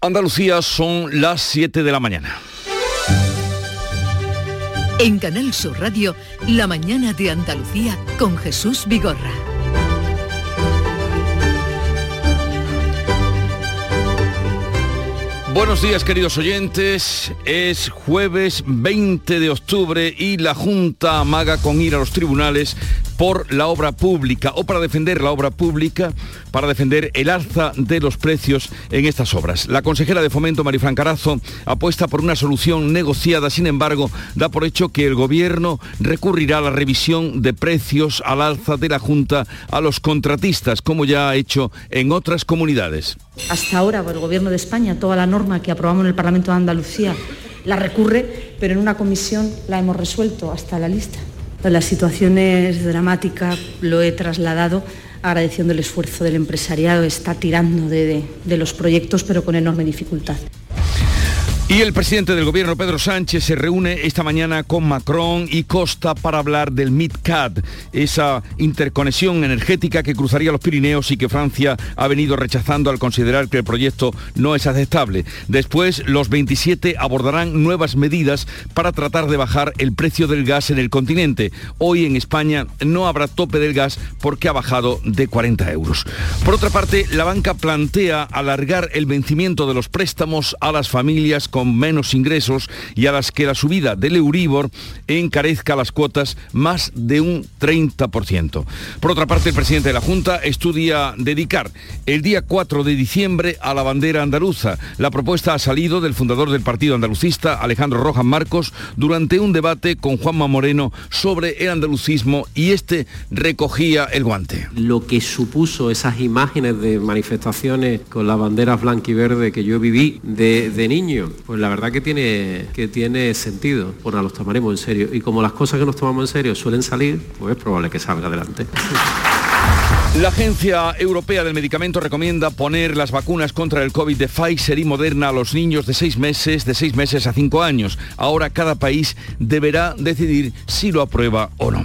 Andalucía son las 7 de la mañana. En Canal Sur Radio, La mañana de Andalucía con Jesús Vigorra. Buenos días queridos oyentes, es jueves 20 de octubre y la Junta amaga con ir a los tribunales por la obra pública o para defender la obra pública, para defender el alza de los precios en estas obras. La consejera de Fomento, Marifran Carazo, apuesta por una solución negociada, sin embargo, da por hecho que el Gobierno recurrirá a la revisión de precios al alza de la Junta a los contratistas, como ya ha hecho en otras comunidades. Hasta ahora, el Gobierno de España, toda la norma que aprobamos en el Parlamento de Andalucía la recurre, pero en una comisión la hemos resuelto hasta la lista. La situación es dramática, lo he trasladado agradeciendo el esfuerzo del empresariado, está tirando de, de los proyectos pero con enorme dificultad. Y el presidente del gobierno, Pedro Sánchez, se reúne esta mañana con Macron y Costa para hablar del MidCat, esa interconexión energética que cruzaría los Pirineos y que Francia ha venido rechazando al considerar que el proyecto no es aceptable. Después, los 27 abordarán nuevas medidas para tratar de bajar el precio del gas en el continente. Hoy en España no habrá tope del gas porque ha bajado de 40 euros. Por otra parte, la banca plantea alargar el vencimiento de los préstamos a las familias con menos ingresos y a las que la subida del Euribor encarezca las cuotas más de un 30%. Por otra parte, el presidente de la Junta estudia dedicar el día 4 de diciembre a la bandera andaluza. La propuesta ha salido del fundador del Partido Andalucista, Alejandro Rojas Marcos, durante un debate con Juanma Moreno sobre el andalucismo y este recogía el guante. Lo que supuso esas imágenes de manifestaciones con las banderas blanca y verde que yo viví de niño, pues la verdad que tiene, que tiene sentido, pues los tomaremos en serio. Y como las cosas que nos tomamos en serio suelen salir, pues es probable que salga adelante. La Agencia Europea del Medicamento recomienda poner las vacunas contra el COVID de Pfizer y Moderna a los niños de seis meses, de seis meses a cinco años. Ahora cada país deberá decidir si lo aprueba o no.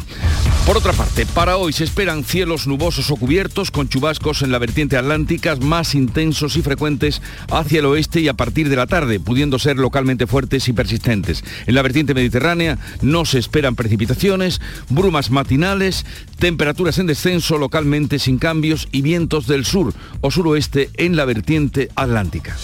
Por otra parte, para hoy se esperan cielos nubosos o cubiertos con chubascos en la vertiente atlántica más intensos y frecuentes hacia el oeste y a partir de la tarde, pudiendo ser localmente fuertes y persistentes. En la vertiente mediterránea no se esperan precipitaciones, brumas matinales, temperaturas en descenso localmente sin cambios y vientos del sur o suroeste en la vertiente atlántica.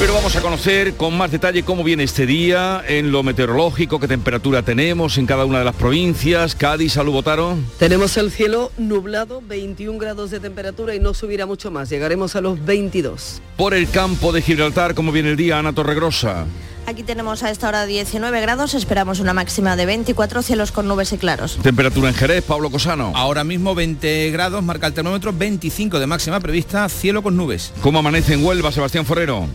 Pero vamos a conocer con más detalle cómo viene este día, en lo meteorológico, qué temperatura tenemos en cada una de las provincias. Cádiz, salud, Botaro. Tenemos el cielo nublado, 21 grados de temperatura y no subirá mucho más. Llegaremos a los 22. Por el campo de Gibraltar, ¿cómo viene el día, Ana Torregrosa? Aquí tenemos a esta hora 19 grados, esperamos una máxima de 24, cielos con nubes y claros. Temperatura en Jerez, Pablo Cosano. Ahora mismo 20 grados, marca el termómetro, 25 de máxima prevista, cielo con nubes. ¿Cómo amanece en Huelva, Sebastián Forero?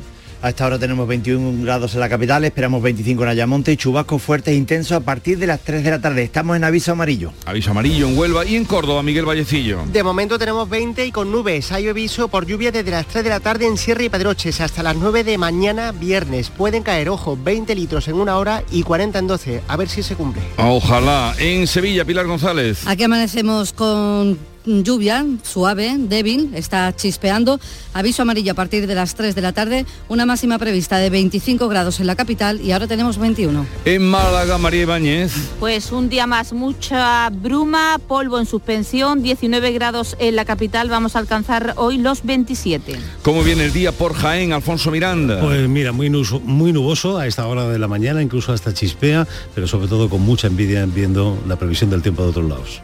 A esta hora tenemos 21 grados en la capital, esperamos 25 en Ayamonte y chubascos fuertes e intensos a partir de las 3 de la tarde. Estamos en aviso amarillo. Aviso amarillo en Huelva y en Córdoba, Miguel Vallecillo. De momento tenemos 20 y con nubes. Hay aviso por lluvia desde las 3 de la tarde en Sierra y Pedroches hasta las 9 de mañana viernes. Pueden caer, ojo, 20 litros en una hora y 40 en 12. A ver si se cumple. Ojalá. En Sevilla, Pilar González. Aquí amanecemos con lluvia suave, débil, está chispeando. Aviso amarillo a partir de las 3 de la tarde, una máxima prevista de 25 grados en la capital y ahora tenemos 21. En Málaga, María Ibáñez. Pues un día más, mucha bruma, polvo en suspensión, 19 grados en la capital, vamos a alcanzar hoy los 27. ¿Cómo viene el día por Jaén, Alfonso Miranda? Pues mira, muy, nuboso, muy nuboso a esta hora de la mañana, incluso hasta chispea, pero sobre todo con mucha envidia viendo la previsión del tiempo de otros lados.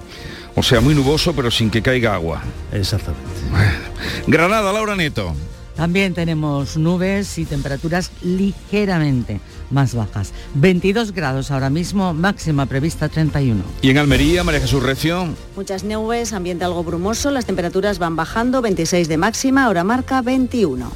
O sea, muy nuboso, pero sin que caiga agua. Exactamente. Granada, Laura Neto. También tenemos nubes y temperaturas ligeramente más bajas. 22 grados ahora mismo, máxima prevista 31. ¿Y en Almería, María Jesús Recio? Muchas nubes, ambiente algo brumoso, las temperaturas van bajando, 26 de máxima, ahora marca 21.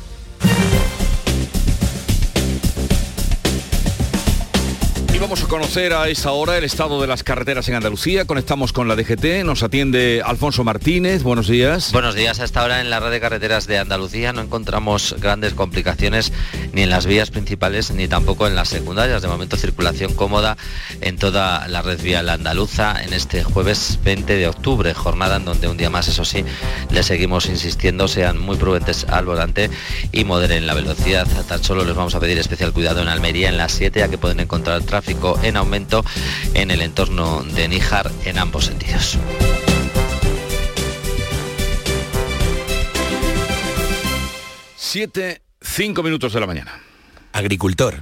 Vamos a conocer a esta hora el estado de las carreteras en Andalucía. Conectamos con la DGT, nos atiende Alfonso Martínez. Buenos días. Buenos días. Hasta ahora en la red de carreteras de Andalucía no encontramos grandes complicaciones ni en las vías principales ni tampoco en las secundarias. De momento circulación cómoda en toda la red vial andaluza en este jueves 20 de octubre, jornada en donde un día más, eso sí, le seguimos insistiendo, sean muy prudentes al volante y moderen la velocidad. Tan solo les vamos a pedir especial cuidado en Almería en las 7 ya que pueden encontrar tráfico en aumento en el entorno de Níjar en ambos sentidos. Siete, cinco minutos de la mañana. Agricultor,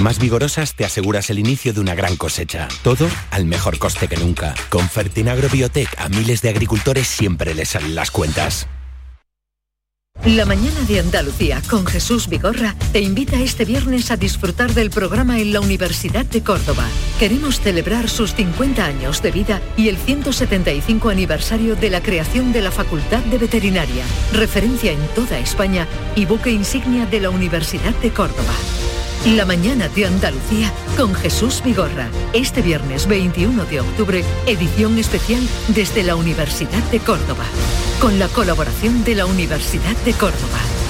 más vigorosas te aseguras el inicio de una gran cosecha. Todo al mejor coste que nunca. Con Fertinagro Biotech a miles de agricultores siempre les salen las cuentas. La mañana de Andalucía con Jesús Vigorra te invita este viernes a disfrutar del programa en la Universidad de Córdoba. Queremos celebrar sus 50 años de vida y el 175 aniversario de la creación de la Facultad de Veterinaria, referencia en toda España y buque insignia de la Universidad de Córdoba. La mañana de Andalucía con Jesús Vigorra. Este viernes 21 de octubre, edición especial desde la Universidad de Córdoba. Con la colaboración de la Universidad de Córdoba.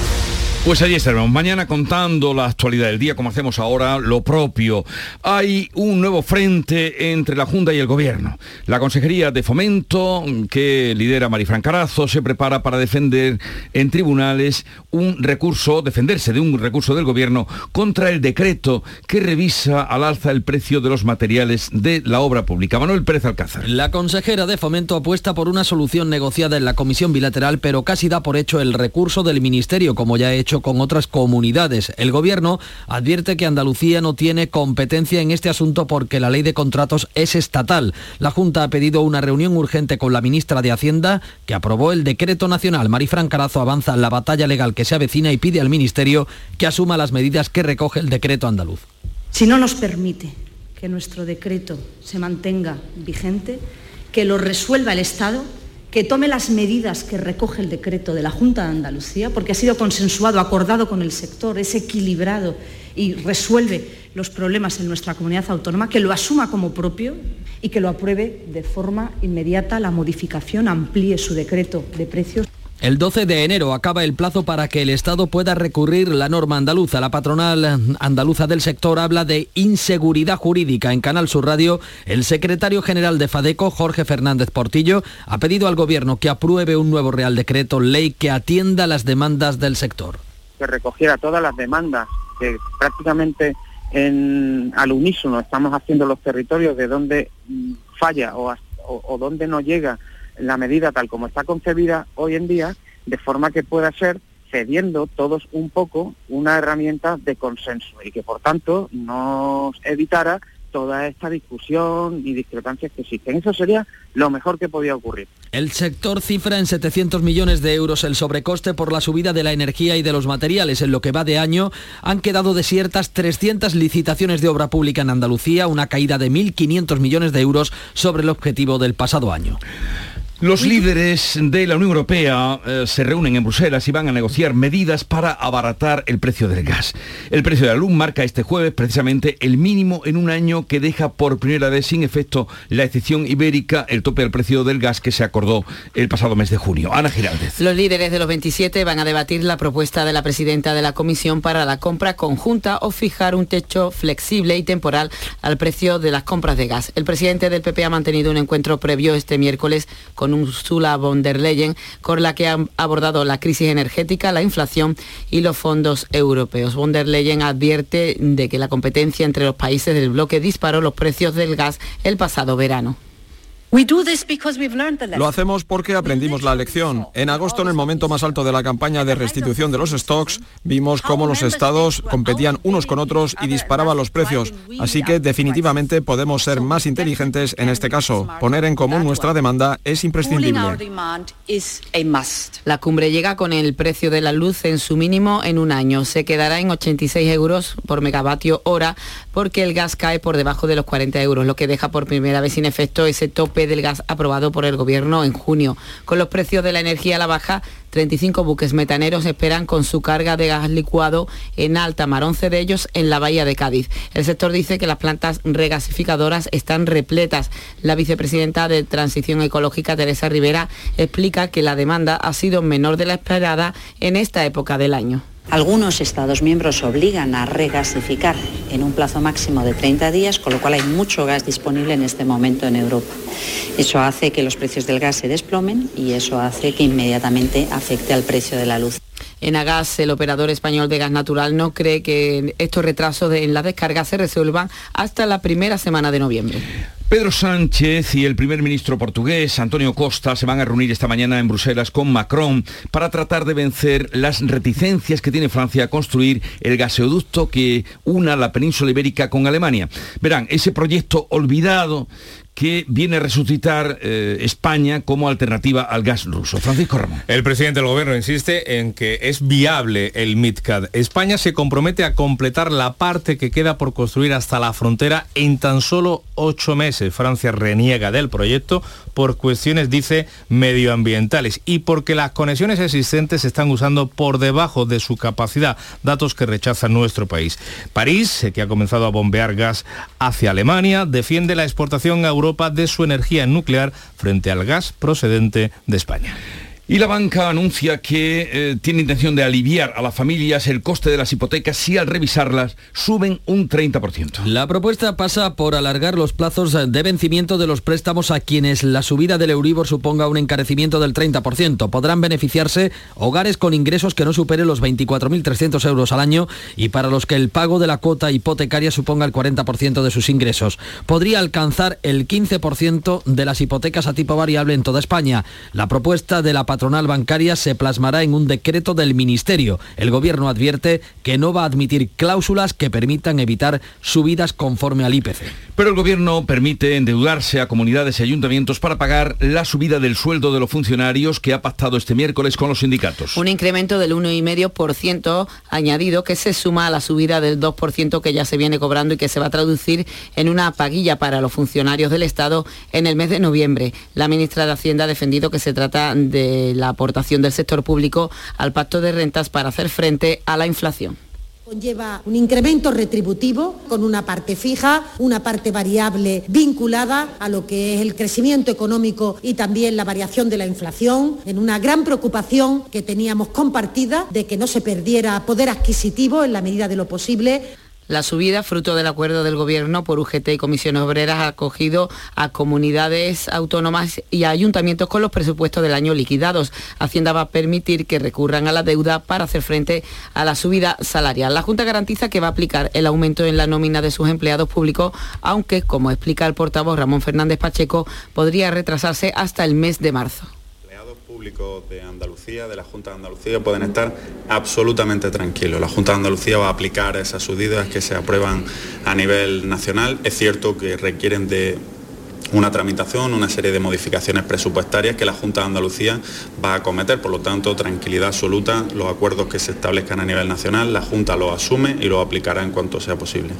Pues allí estaremos mañana contando la actualidad del día, como hacemos ahora, lo propio. Hay un nuevo frente entre la Junta y el Gobierno. La Consejería de Fomento, que lidera Marifran Carazo, se prepara para defender en tribunales un recurso, defenderse de un recurso del Gobierno contra el decreto que revisa al alza el precio de los materiales de la obra pública. Manuel Pérez Alcázar. La consejera de Fomento apuesta por una solución negociada en la Comisión Bilateral, pero casi da por hecho el recurso del Ministerio, como ya ha hecho con otras comunidades. El Gobierno advierte que Andalucía no tiene competencia en este asunto porque la ley de contratos es estatal. La Junta ha pedido una reunión urgente con la ministra de Hacienda, que aprobó el decreto nacional. Marifran Carazo avanza en la batalla legal que se avecina y pide al Ministerio que asuma las medidas que recoge el decreto andaluz. Si no nos permite que nuestro decreto se mantenga vigente, que lo resuelva el Estado, que tome las medidas que recoge el decreto de la Junta de Andalucía, porque ha sido consensuado, acordado con el sector, es equilibrado y resuelve los problemas en nuestra comunidad autónoma, que lo asuma como propio y que lo apruebe de forma inmediata la modificación, amplíe su decreto de precios. El 12 de enero acaba el plazo para que el Estado pueda recurrir la norma andaluza. La patronal andaluza del sector habla de inseguridad jurídica. En Canal Sur Radio, el secretario general de FADECO, Jorge Fernández Portillo, ha pedido al Gobierno que apruebe un nuevo Real Decreto Ley que atienda las demandas del sector. Que recogiera todas las demandas que prácticamente en, al unísono estamos haciendo los territorios de donde mm, falla o, o, o donde no llega la medida tal como está concebida hoy en día, de forma que pueda ser cediendo todos un poco una herramienta de consenso y que por tanto nos evitara toda esta discusión y discrepancias que existen. Eso sería lo mejor que podía ocurrir. El sector cifra en 700 millones de euros el sobrecoste por la subida de la energía y de los materiales. En lo que va de año han quedado desiertas 300 licitaciones de obra pública en Andalucía, una caída de 1.500 millones de euros sobre el objetivo del pasado año. Los líderes de la Unión Europea eh, se reúnen en Bruselas y van a negociar medidas para abaratar el precio del gas. El precio de la luz marca este jueves precisamente el mínimo en un año que deja por primera vez sin efecto la excepción ibérica, el tope del precio del gas que se acordó el pasado mes de junio. Ana Giraldez. Los líderes de los 27 van a debatir la propuesta de la presidenta de la Comisión para la compra conjunta o fijar un techo flexible y temporal al precio de las compras de gas. El presidente del PP ha mantenido un encuentro previo este miércoles con Ursula von der Leyen, con la que ha abordado la crisis energética, la inflación y los fondos europeos. Von der Leyen advierte de que la competencia entre los países del bloque disparó los precios del gas el pasado verano. Lo hacemos porque aprendimos la lección. En agosto, en el momento más alto de la campaña de restitución de los stocks, vimos cómo los estados competían unos con otros y disparaban los precios. Así que definitivamente podemos ser más inteligentes en este caso. Poner en común nuestra demanda es imprescindible. La cumbre llega con el precio de la luz en su mínimo en un año. Se quedará en 86 euros por megavatio hora porque el gas cae por debajo de los 40 euros, lo que deja por primera vez sin efecto ese tope del gas aprobado por el Gobierno en junio. Con los precios de la energía a la baja, 35 buques metaneros esperan con su carga de gas licuado en alta mar, 11 de ellos en la bahía de Cádiz. El sector dice que las plantas regasificadoras están repletas. La vicepresidenta de Transición Ecológica, Teresa Rivera, explica que la demanda ha sido menor de la esperada en esta época del año. Algunos Estados miembros obligan a regasificar en un plazo máximo de 30 días, con lo cual hay mucho gas disponible en este momento en Europa. Eso hace que los precios del gas se desplomen y eso hace que inmediatamente afecte al precio de la luz. En Agas, el operador español de gas natural no cree que estos retrasos en la descarga se resuelvan hasta la primera semana de noviembre. Pedro Sánchez y el primer ministro portugués, Antonio Costa, se van a reunir esta mañana en Bruselas con Macron para tratar de vencer las reticencias que tiene Francia a construir el gaseoducto que una la península ibérica con Alemania. Verán, ese proyecto olvidado que viene a resucitar eh, España como alternativa al gas ruso. Francisco Ramón. El presidente del gobierno insiste en que es viable el MidCat. España se compromete a completar la parte que queda por construir hasta la frontera en tan solo ocho meses. Francia reniega del proyecto por cuestiones, dice, medioambientales y porque las conexiones existentes se están usando por debajo de su capacidad, datos que rechaza nuestro país. París, que ha comenzado a bombear gas hacia Alemania, defiende la exportación a Europa de su energía nuclear frente al gas procedente de España. Y la banca anuncia que eh, tiene intención de aliviar a las familias el coste de las hipotecas si al revisarlas suben un 30%. La propuesta pasa por alargar los plazos de vencimiento de los préstamos a quienes la subida del Euribor suponga un encarecimiento del 30%. Podrán beneficiarse hogares con ingresos que no superen los 24.300 euros al año y para los que el pago de la cuota hipotecaria suponga el 40% de sus ingresos. Podría alcanzar el 15% de las hipotecas a tipo variable en toda España. La propuesta de la patronal bancaria se plasmará en un decreto del Ministerio. El Gobierno advierte que no va a admitir cláusulas que permitan evitar subidas conforme al IPC. Pero el Gobierno permite endeudarse a comunidades y ayuntamientos para pagar la subida del sueldo de los funcionarios que ha pactado este miércoles con los sindicatos. Un incremento del 1,5% añadido que se suma a la subida del 2% que ya se viene cobrando y que se va a traducir en una paguilla para los funcionarios del Estado en el mes de noviembre. La ministra de Hacienda ha defendido que se trata de la aportación del sector público al pacto de rentas para hacer frente a la inflación conlleva un incremento retributivo con una parte fija, una parte variable vinculada a lo que es el crecimiento económico y también la variación de la inflación, en una gran preocupación que teníamos compartida de que no se perdiera poder adquisitivo en la medida de lo posible. La subida, fruto del acuerdo del Gobierno por UGT y comisiones obreras, ha acogido a comunidades autónomas y ayuntamientos con los presupuestos del año liquidados. Hacienda va a permitir que recurran a la deuda para hacer frente a la subida salarial. La Junta garantiza que va a aplicar el aumento en la nómina de sus empleados públicos, aunque, como explica el portavoz Ramón Fernández Pacheco, podría retrasarse hasta el mes de marzo públicos de Andalucía, de la Junta de Andalucía, pueden estar absolutamente tranquilos. La Junta de Andalucía va a aplicar esas subidas que se aprueban a nivel nacional. Es cierto que requieren de una tramitación, una serie de modificaciones presupuestarias que la Junta de Andalucía va a acometer. Por lo tanto, tranquilidad absoluta, los acuerdos que se establezcan a nivel nacional, la Junta lo asume y lo aplicará en cuanto sea posible.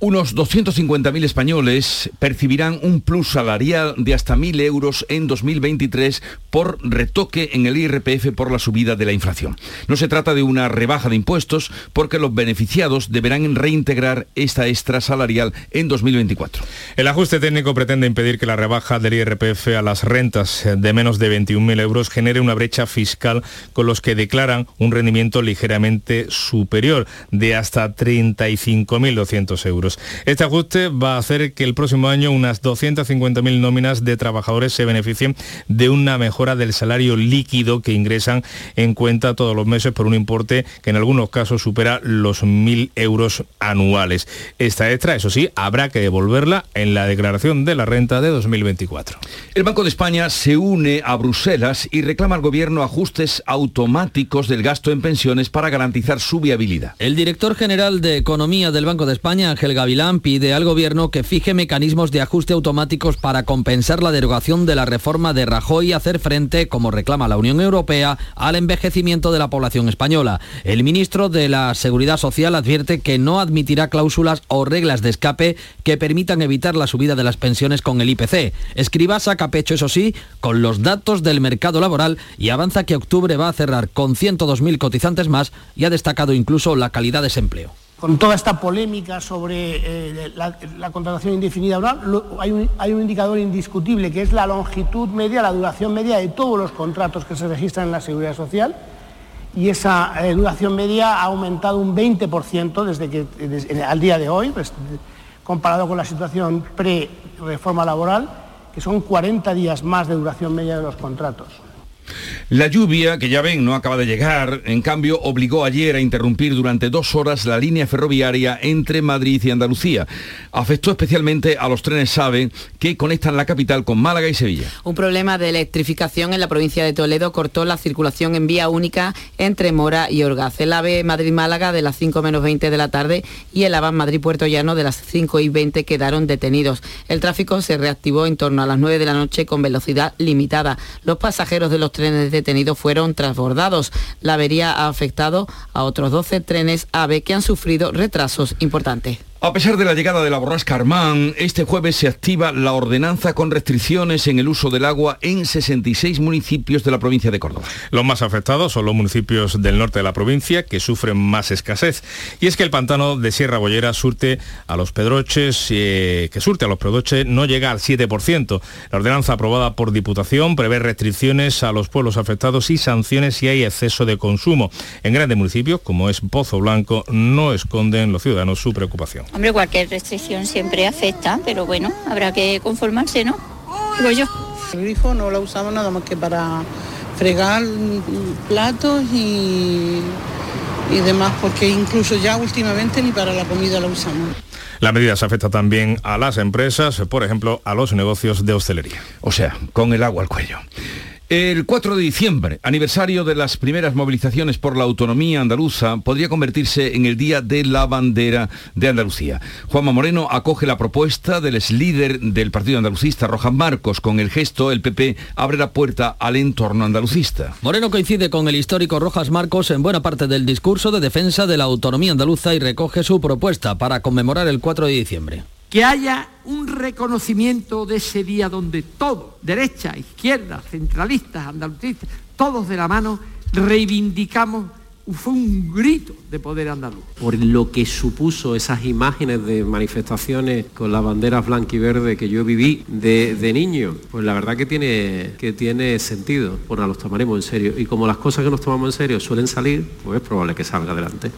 Unos 250.000 españoles percibirán un plus salarial de hasta 1.000 euros en 2023 por retoque en el IRPF por la subida de la inflación. No se trata de una rebaja de impuestos porque los beneficiados deberán reintegrar esta extra salarial en 2024. El ajuste técnico pretende impedir que la rebaja del IRPF a las rentas de menos de 21.000 euros genere una brecha fiscal con los que declaran un rendimiento ligeramente superior de hasta 35.200 euros euros. Este ajuste va a hacer que el próximo año unas 250.000 nóminas de trabajadores se beneficien de una mejora del salario líquido que ingresan en cuenta todos los meses por un importe que en algunos casos supera los 1.000 euros anuales. Esta extra, eso sí, habrá que devolverla en la declaración de la renta de 2024. El Banco de España se une a Bruselas y reclama al gobierno ajustes automáticos del gasto en pensiones para garantizar su viabilidad. El director general de Economía del Banco de España, Ángel Gavilán, pide al gobierno que fije mecanismos de ajuste automáticos para compensar la derogación de la reforma de Rajoy y hacer frente, como reclama la Unión Europea, al envejecimiento de la población española. El ministro de la Seguridad Social advierte que no admitirá cláusulas o reglas de escape que permitan evitar la subida de las pensiones con el IPC. Escriba saca pecho, eso sí, con los datos del mercado laboral y avanza que octubre va a cerrar con 102.000 cotizantes más y ha destacado incluso la calidad de ese empleo con toda esta polémica sobre eh, la, contratación indefinida hay, un, hay, un, indicador indiscutible que es la longitud media, la duración media de todos los contratos que se registran en la Seguridad Social y esa eh, duración media ha aumentado un 20% desde que, al día de hoy, pues, comparado con la situación pre-reforma laboral, que son 40 días más de duración media de los contratos. La lluvia, que ya ven, no acaba de llegar, en cambio obligó ayer a interrumpir durante dos horas la línea ferroviaria entre Madrid y Andalucía. Afectó especialmente a los trenes SAVE que conectan la capital con Málaga y Sevilla. Un problema de electrificación en la provincia de Toledo cortó la circulación en vía única entre Mora y Orgaz. El AVE Madrid-Málaga de las 5 menos 20 de la tarde y el AVAN Madrid-Puerto Llano de las 5 y 20 quedaron detenidos. El tráfico se reactivó en torno a las 9 de la noche con velocidad limitada. Los pasajeros de los trenes detenidos fueron transbordados. La avería ha afectado a otros 12 trenes AVE que han sufrido retrasos importantes. A pesar de la llegada de la borrasca Armán, este jueves se activa la ordenanza con restricciones en el uso del agua en 66 municipios de la provincia de Córdoba. Los más afectados son los municipios del norte de la provincia que sufren más escasez. Y es que el pantano de Sierra Bollera surte a los pedroches, eh, que surte a los pedroches no llega al 7%. La ordenanza aprobada por Diputación prevé restricciones a los pueblos afectados y sanciones si hay exceso de consumo. En grandes municipios, como es Pozo Blanco, no esconden los ciudadanos su preocupación. Hombre, cualquier restricción siempre afecta, pero bueno, habrá que conformarse, ¿no? Digo yo. El grifo no lo usamos nada más que para fregar platos y, y demás, porque incluso ya últimamente ni para la comida lo usamos. La medida se afecta también a las empresas, por ejemplo, a los negocios de hostelería. O sea, con el agua al cuello. El 4 de diciembre, aniversario de las primeras movilizaciones por la autonomía andaluza, podría convertirse en el Día de la Bandera de Andalucía. Juanma Moreno acoge la propuesta del ex líder del partido andalucista, Rojas Marcos. Con el gesto, el PP abre la puerta al entorno andalucista. Moreno coincide con el histórico Rojas Marcos en buena parte del discurso de defensa de la autonomía andaluza y recoge su propuesta para conmemorar el 4 de diciembre que haya un reconocimiento de ese día donde todos, derecha, izquierda, centralistas, andalucistas, todos de la mano, reivindicamos fue un grito de poder andaluz. Por lo que supuso esas imágenes de manifestaciones con las banderas blanca y verde que yo viví de, niño, pues la verdad que tiene, que tiene sentido, pues los tomaremos en serio. Y como las cosas que nos tomamos en serio suelen salir, pues es probable que salga adelante.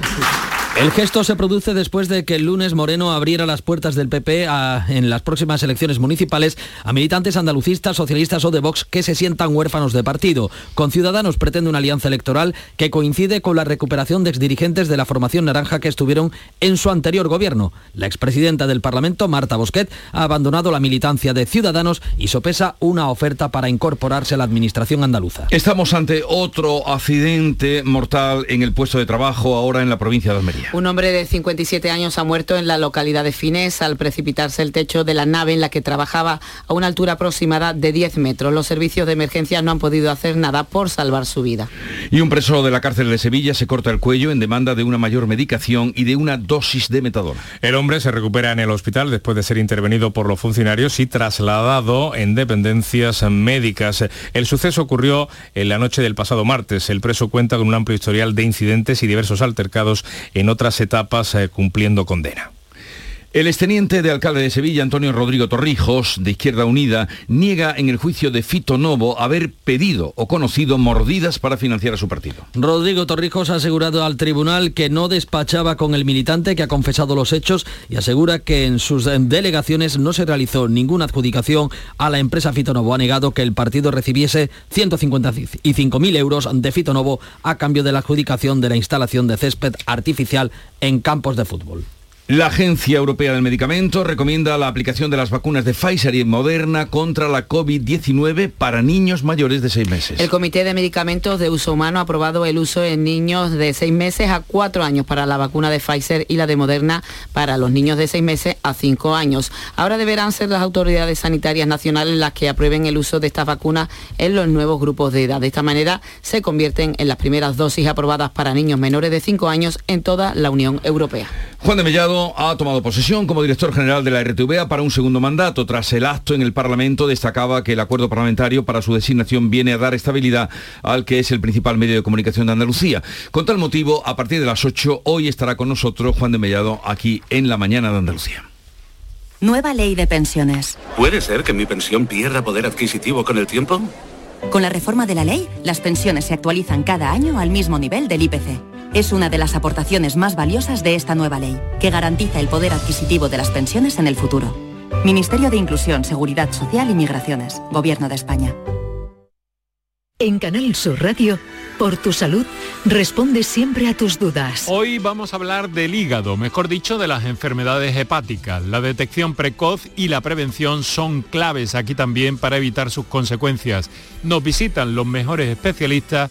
El gesto se produce después de que el lunes Moreno abriera las puertas del PP en las próximas elecciones municipales a militantes andalucistas, socialistas o de Vox que se sientan huérfanos de partido. Con Ciudadanos pretende una alianza electoral que coincide con la recuperación de exdirigentes de la formación naranja que estuvieron en su anterior gobierno. La expresidenta del Parlamento, Marta Bosquet, ha abandonado la militancia de Ciudadanos y sopesa una oferta para incorporarse a la administración andaluza. Estamos ante otro accidente mortal en el puesto de trabajo ahora en la provincia de Almería. Un hombre de 57 años ha muerto en la localidad de Finés al precipitarse el techo de la nave en la que trabajaba a una altura aproximada de 10 metros. Los servicios de emergencia no han podido hacer nada por salvar su vida. Y un preso de la cárcel de Sevilla se corta el cuello en demanda de una mayor medicación y de una dosis de metadona. El hombre se recupera en el hospital después de ser intervenido por los funcionarios y trasladado en dependencias médicas. El suceso ocurrió en la noche del pasado martes. El preso cuenta con un amplio historial de incidentes y diversos altercados en otras etapas eh, cumpliendo condena. El exteniente de alcalde de Sevilla, Antonio Rodrigo Torrijos, de Izquierda Unida, niega en el juicio de Fito Novo haber pedido o conocido mordidas para financiar a su partido. Rodrigo Torrijos ha asegurado al tribunal que no despachaba con el militante que ha confesado los hechos y asegura que en sus delegaciones no se realizó ninguna adjudicación a la empresa Fito Novo. Ha negado que el partido recibiese 155.000 euros de Fito Novo a cambio de la adjudicación de la instalación de césped artificial en campos de fútbol. La Agencia Europea del Medicamento recomienda la aplicación de las vacunas de Pfizer y Moderna contra la COVID-19 para niños mayores de seis meses. El Comité de Medicamentos de Uso Humano ha aprobado el uso en niños de seis meses a cuatro años para la vacuna de Pfizer y la de Moderna para los niños de seis meses a cinco años. Ahora deberán ser las autoridades sanitarias nacionales las que aprueben el uso de estas vacunas en los nuevos grupos de edad. De esta manera se convierten en las primeras dosis aprobadas para niños menores de cinco años en toda la Unión Europea. Juan de Mellado ha tomado posesión como director general de la RTVA para un segundo mandato. Tras el acto en el Parlamento destacaba que el acuerdo parlamentario para su designación viene a dar estabilidad al que es el principal medio de comunicación de Andalucía. Con tal motivo, a partir de las 8, hoy estará con nosotros Juan de Mellado aquí en la mañana de Andalucía. Nueva ley de pensiones. ¿Puede ser que mi pensión pierda poder adquisitivo con el tiempo? Con la reforma de la ley, las pensiones se actualizan cada año al mismo nivel del IPC. Es una de las aportaciones más valiosas de esta nueva ley, que garantiza el poder adquisitivo de las pensiones en el futuro. Ministerio de Inclusión, Seguridad Social y Migraciones, Gobierno de España. En Canal Sur Radio, por tu salud, responde siempre a tus dudas. Hoy vamos a hablar del hígado, mejor dicho, de las enfermedades hepáticas. La detección precoz y la prevención son claves aquí también para evitar sus consecuencias. Nos visitan los mejores especialistas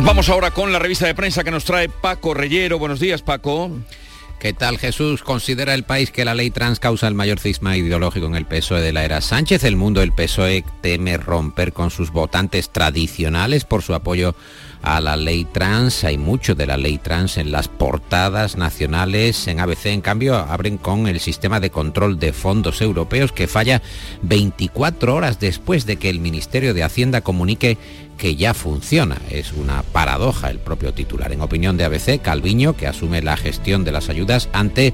Vamos ahora con la revista de prensa que nos trae Paco Reyero. Buenos días, Paco. ¿Qué tal Jesús? ¿Considera el país que la ley trans causa el mayor cisma ideológico en el PSOE de la era Sánchez? El mundo del PSOE teme romper con sus votantes tradicionales por su apoyo a la ley trans. Hay mucho de la ley trans en las portadas nacionales. En ABC, en cambio, abren con el sistema de control de fondos europeos que falla 24 horas después de que el Ministerio de Hacienda comunique que ya funciona. Es una paradoja el propio titular. En opinión de ABC, Calviño, que asume la gestión de las ayudas ante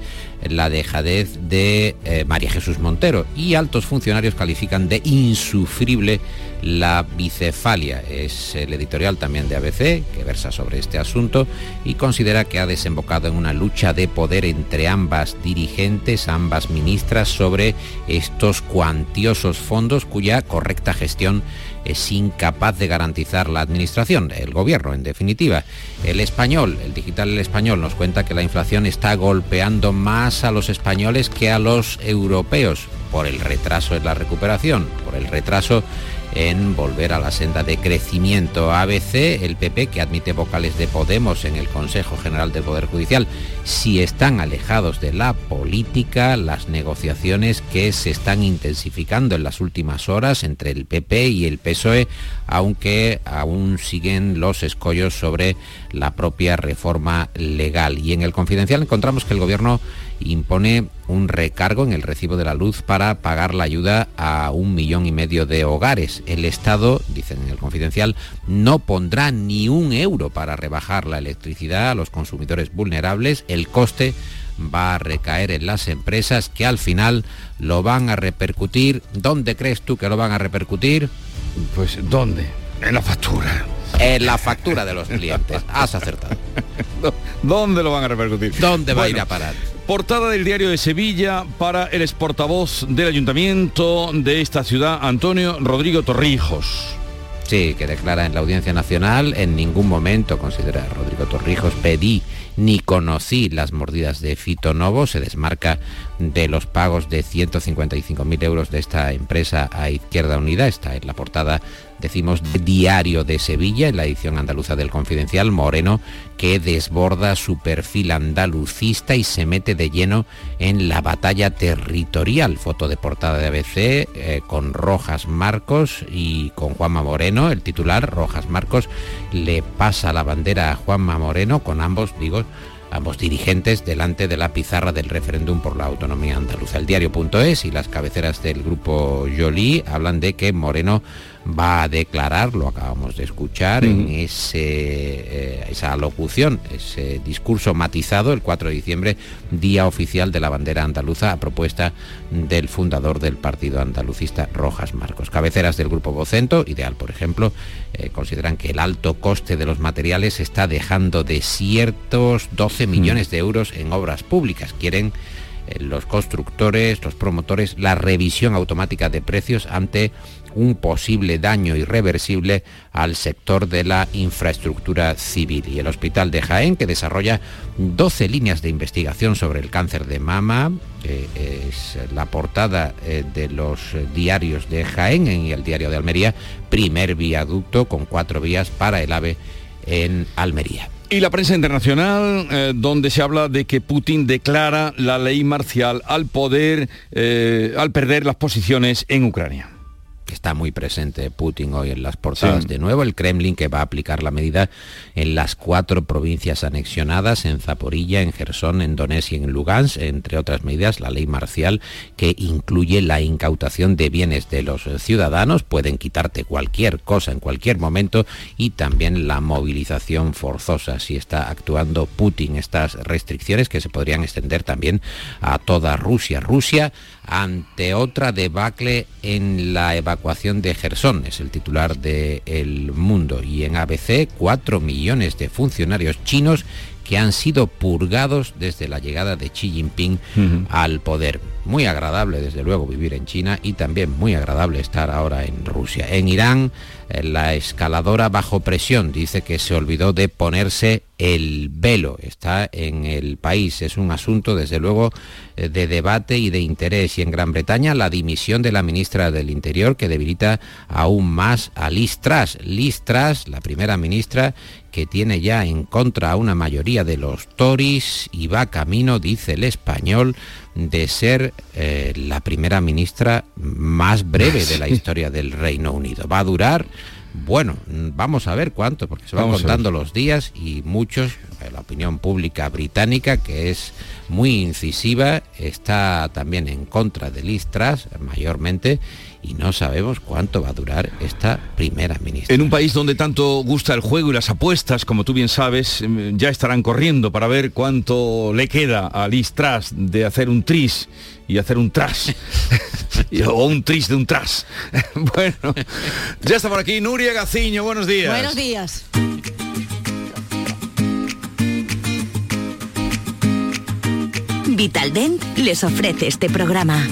la dejadez de eh, María Jesús Montero y altos funcionarios califican de insufrible la bicefalia. Es el editorial también de ABC que versa sobre este asunto y considera que ha desembocado en una lucha de poder entre ambas dirigentes, ambas ministras, sobre estos cuantiosos fondos cuya correcta gestión es incapaz de garantizar la administración, el gobierno en definitiva. El español, el digital el español nos cuenta que la inflación está golpeando más a los españoles que a los europeos por el retraso en la recuperación, por el retraso en volver a la senda de crecimiento. ABC, el PP, que admite vocales de Podemos en el Consejo General del Poder Judicial, si están alejados de la política, las negociaciones que se están intensificando en las últimas horas entre el PP y el PSOE, aunque aún siguen los escollos sobre la propia reforma legal. Y en el Confidencial encontramos que el Gobierno impone un recargo en el recibo de la luz para pagar la ayuda a un millón y medio de hogares. El Estado, dicen en el confidencial, no pondrá ni un euro para rebajar la electricidad a los consumidores vulnerables. El coste va a recaer en las empresas que al final lo van a repercutir. ¿Dónde crees tú que lo van a repercutir? Pues ¿dónde? En la factura. En la factura de los clientes. Has acertado. ¿Dónde lo van a repercutir? ¿Dónde va a ir a parar? Portada del diario de Sevilla para el exportavoz del ayuntamiento de esta ciudad, Antonio Rodrigo Torrijos. Sí, que declara en la Audiencia Nacional, en ningún momento, considera Rodrigo Torrijos, pedí ni conocí las mordidas de Fito Novo, se desmarca de los pagos de 155.000 euros de esta empresa a Izquierda Unida, está en la portada decimos Diario de Sevilla, en la edición andaluza del Confidencial, Moreno, que desborda su perfil andalucista y se mete de lleno en la batalla territorial. Foto de portada de ABC eh, con Rojas Marcos y con Juanma Moreno, el titular, Rojas Marcos, le pasa la bandera a Juanma Moreno, con ambos, digo, ambos dirigentes delante de la pizarra del referéndum por la autonomía andaluza. El diario.es y las cabeceras del grupo Joly hablan de que Moreno va a declarar, lo acabamos de escuchar, en ese, eh, esa locución, ese discurso matizado el 4 de diciembre, día oficial de la bandera andaluza, a propuesta del fundador del partido andalucista Rojas Marcos. Cabeceras del grupo Vocento, Ideal por ejemplo, eh, consideran que el alto coste de los materiales está dejando desiertos 12 millones de euros en obras públicas. Quieren eh, los constructores, los promotores, la revisión automática de precios ante un posible daño irreversible al sector de la infraestructura civil. Y el Hospital de Jaén, que desarrolla 12 líneas de investigación sobre el cáncer de mama, es la portada eh, de los diarios de Jaén y el diario de Almería, primer viaducto con cuatro vías para el AVE en Almería. Y la prensa internacional, eh, donde se habla de que Putin declara la ley marcial al poder, eh, al perder las posiciones en Ucrania está muy presente Putin hoy en las portadas. De nuevo, el Kremlin que va a aplicar la medida en las cuatro provincias anexionadas, en Zaporilla, en Gerson, en Donetsk y en Lugansk, entre otras medidas, la ley marcial que incluye la incautación de bienes de los ciudadanos, pueden quitarte cualquier cosa en cualquier momento y también la movilización forzosa si está actuando Putin. Estas restricciones que se podrían extender también a toda Rusia. Rusia ante otra debacle en la evacuación de Gerson, es el titular de El Mundo. Y en ABC, cuatro millones de funcionarios chinos que han sido purgados desde la llegada de Xi Jinping al poder. Muy agradable, desde luego, vivir en China y también muy agradable estar ahora en Rusia. En Irán, la escaladora bajo presión dice que se olvidó de ponerse el velo. Está en el país. Es un asunto, desde luego, eh, de debate y de interés. Y en Gran Bretaña, la dimisión de la ministra del Interior que debilita aún más a Liz Truss. Liz la primera ministra, que tiene ya en contra a una mayoría de los Tories y va camino, dice el español, de ser eh, la primera ministra más breve de la historia del Reino Unido. Va a durar, bueno, vamos a ver cuánto, porque se van contando los días y muchos, eh, la opinión pública británica, que es muy incisiva, está también en contra de Liz Truss, mayormente, y no sabemos cuánto va a durar esta primera ministra. En un país donde tanto gusta el juego y las apuestas, como tú bien sabes, em, ya estarán corriendo para ver cuánto le queda a Liz Truss de hacer un tris y hacer un tras o un tris de un tras. bueno, ya está por aquí Nuria Gaciño, buenos días. Buenos días. Vitaldent les ofrece este programa.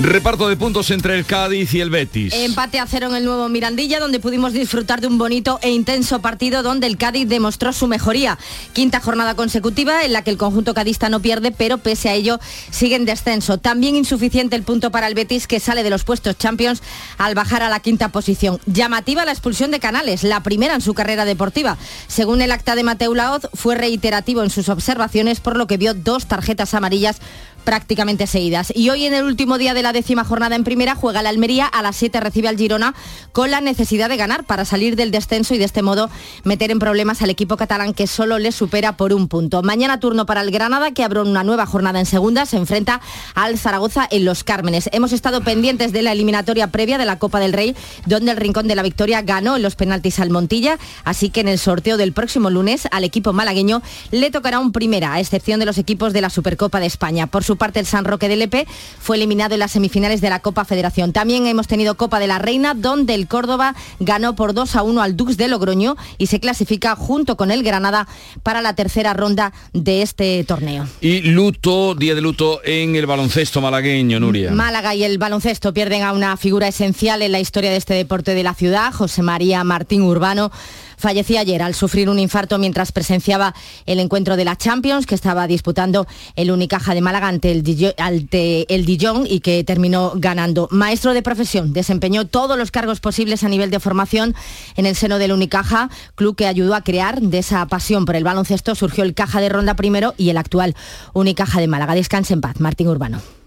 Reparto de puntos entre el Cádiz y el Betis. Empate a cero en el nuevo Mirandilla, donde pudimos disfrutar de un bonito e intenso partido donde el Cádiz demostró su mejoría. Quinta jornada consecutiva en la que el conjunto cadista no pierde, pero pese a ello sigue en descenso. También insuficiente el punto para el Betis, que sale de los puestos Champions al bajar a la quinta posición. Llamativa la expulsión de Canales, la primera en su carrera deportiva. Según el acta de Mateu Laoz, fue reiterativo en sus observaciones, por lo que vio dos tarjetas amarillas prácticamente seguidas. Y hoy en el último día de la décima jornada en primera juega la Almería, a las 7 recibe al Girona con la necesidad de ganar para salir del descenso y de este modo meter en problemas al equipo catalán que solo le supera por un punto. Mañana turno para el Granada que abre una nueva jornada en segunda, se enfrenta al Zaragoza en Los Cármenes. Hemos estado pendientes de la eliminatoria previa de la Copa del Rey, donde el Rincón de la Victoria ganó en los penaltis al Montilla, así que en el sorteo del próximo lunes al equipo malagueño le tocará un primera, a excepción de los equipos de la Supercopa de España. Por su parte, el San Roque del Lepe fue eliminado en las semifinales de la Copa Federación. También hemos tenido Copa de la Reina, donde el Córdoba ganó por 2 a 1 al Dux de Logroño y se clasifica junto con el Granada para la tercera ronda de este torneo. Y luto, día de luto en el baloncesto malagueño, Nuria. Málaga y el baloncesto pierden a una figura esencial en la historia de este deporte de la ciudad, José María Martín Urbano fallecía ayer al sufrir un infarto mientras presenciaba el encuentro de la Champions que estaba disputando el Unicaja de Málaga ante el, el Dijon y que terminó ganando. Maestro de profesión, desempeñó todos los cargos posibles a nivel de formación en el seno del Unicaja, club que ayudó a crear de esa pasión por el baloncesto surgió el Caja de Ronda primero y el actual Unicaja de Málaga. Descanse en paz, Martín Urbano.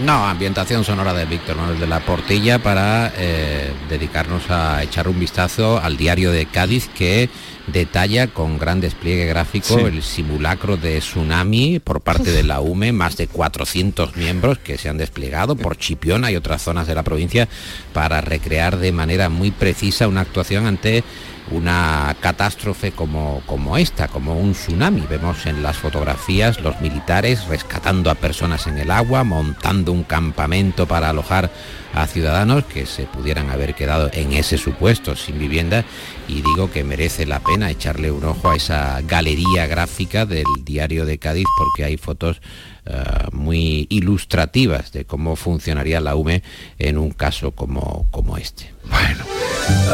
No, ambientación sonora de Víctor Manuel de la Portilla para eh, dedicarnos a echar un vistazo al diario de Cádiz que detalla con gran despliegue gráfico el simulacro de tsunami por parte de la UME, más de 400 miembros que se han desplegado por Chipiona y otras zonas de la provincia para recrear de manera muy precisa una actuación ante una catástrofe como, como esta, como un tsunami. Vemos en las fotografías los militares rescatando a personas en el agua, montando un campamento para alojar a ciudadanos que se pudieran haber quedado en ese supuesto sin vivienda y digo que merece la pena echarle un ojo a esa galería gráfica del diario de Cádiz porque hay fotos eh, muy ilustrativas de cómo funcionaría la UME en un caso como, como este. Bueno,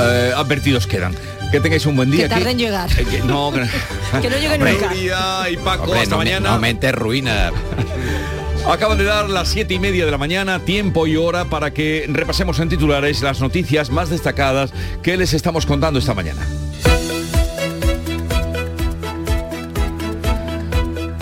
eh, advertidos quedan. Que tengáis un buen día. Que tarden en llegar. Eh, que no, que no lleguen nunca. y Paco, Hombre, hasta no, me- mañana. no mente ruina. Acaban de dar las siete y media de la mañana, tiempo y hora para que repasemos en titulares las noticias más destacadas que les estamos contando esta mañana.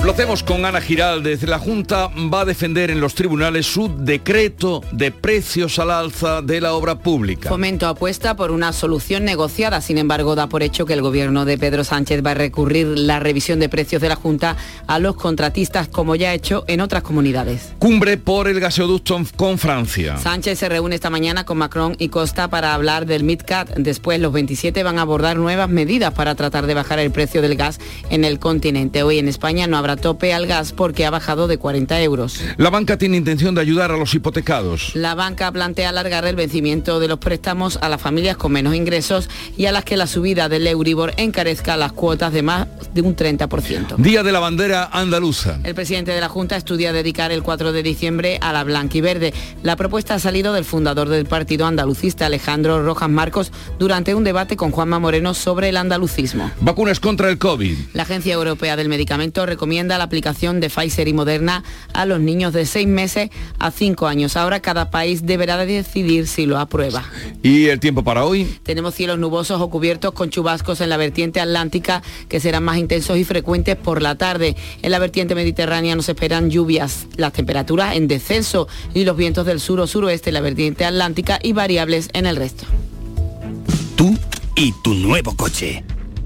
Lo hacemos con Ana Giraldez. La Junta va a defender en los tribunales su decreto de precios al alza de la obra pública. Fomento apuesta por una solución negociada, sin embargo da por hecho que el gobierno de Pedro Sánchez va a recurrir la revisión de precios de la Junta a los contratistas como ya ha hecho en otras comunidades. Cumbre por el gasoducto con Francia. Sánchez se reúne esta mañana con Macron y Costa para hablar del MidCat. Después los 27 van a abordar nuevas medidas para tratar de bajar el precio del gas en el continente. Hoy en España no habrá tope al gas porque ha bajado de 40 euros. La banca tiene intención de ayudar a los hipotecados. La banca plantea alargar el vencimiento de los préstamos a las familias con menos ingresos y a las que la subida del Euribor encarezca las cuotas de más de un 30%. Día de la bandera andaluza. El presidente de la Junta estudia dedicar el 4 de diciembre a la blanquiverde. La propuesta ha salido del fundador del partido andalucista, Alejandro Rojas Marcos, durante un debate con Juanma Moreno sobre el andalucismo. Vacunas contra el COVID. La Agencia Europea del Medicamento recomienda la aplicación de Pfizer y Moderna a los niños de 6 meses a 5 años. Ahora cada país deberá de decidir si lo aprueba. ¿Y el tiempo para hoy? Tenemos cielos nubosos o cubiertos con chubascos en la vertiente atlántica que serán más intensos y frecuentes por la tarde. En la vertiente mediterránea nos esperan lluvias, las temperaturas en descenso y los vientos del sur o suroeste en la vertiente atlántica y variables en el resto. Tú y tu nuevo coche.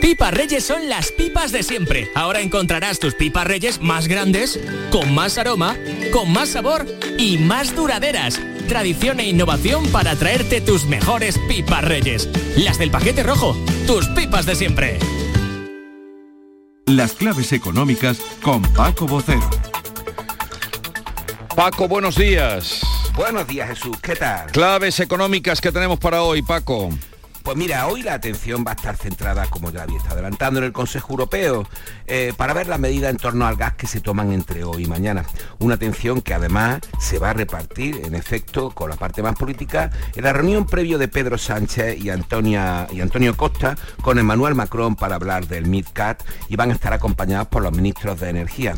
Pipas Reyes son las pipas de siempre. Ahora encontrarás tus pipas Reyes más grandes, con más aroma, con más sabor y más duraderas. Tradición e innovación para traerte tus mejores pipas Reyes. Las del paquete rojo, tus pipas de siempre. Las claves económicas con Paco Bocero. Paco, buenos días. Buenos días Jesús, ¿qué tal? Claves económicas que tenemos para hoy, Paco. Pues mira, hoy la atención va a estar centrada, como ya había estado adelantando, en el Consejo Europeo, eh, para ver las medidas en torno al gas que se toman entre hoy y mañana. Una atención que además se va a repartir, en efecto, con la parte más política, en la reunión previo de Pedro Sánchez y, y Antonio Costa con Emmanuel Macron para hablar del MidCat y van a estar acompañados por los ministros de Energía.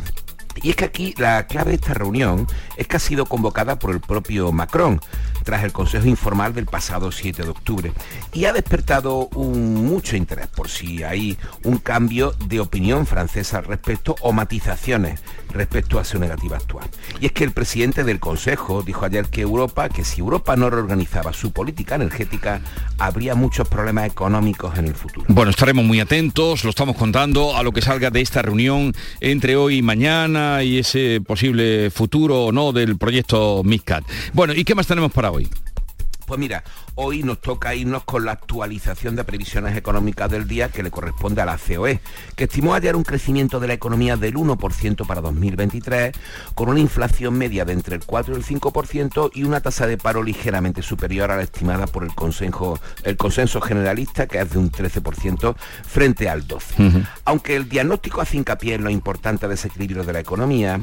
Y es que aquí la clave de esta reunión es que ha sido convocada por el propio Macron tras el Consejo Informal del pasado 7 de octubre y ha despertado mucho interés por si hay un cambio de opinión francesa al respecto o matizaciones respecto a su negativa actual. Y es que el presidente del Consejo dijo ayer que Europa, que si Europa no reorganizaba su política energética, habría muchos problemas económicos en el futuro. Bueno, estaremos muy atentos, lo estamos contando a lo que salga de esta reunión entre hoy y mañana y ese posible futuro o no del proyecto MISCAT. Bueno, ¿y qué más tenemos para hoy? Pues mira, hoy nos toca irnos con la actualización de previsiones económicas del día que le corresponde a la COE, que estimó ayer un crecimiento de la economía del 1% para 2023, con una inflación media de entre el 4 y el 5% y una tasa de paro ligeramente superior a la estimada por el, consejo, el consenso generalista, que es de un 13% frente al 12%. Aunque el diagnóstico hace hincapié en lo importante desequilibrio de la economía,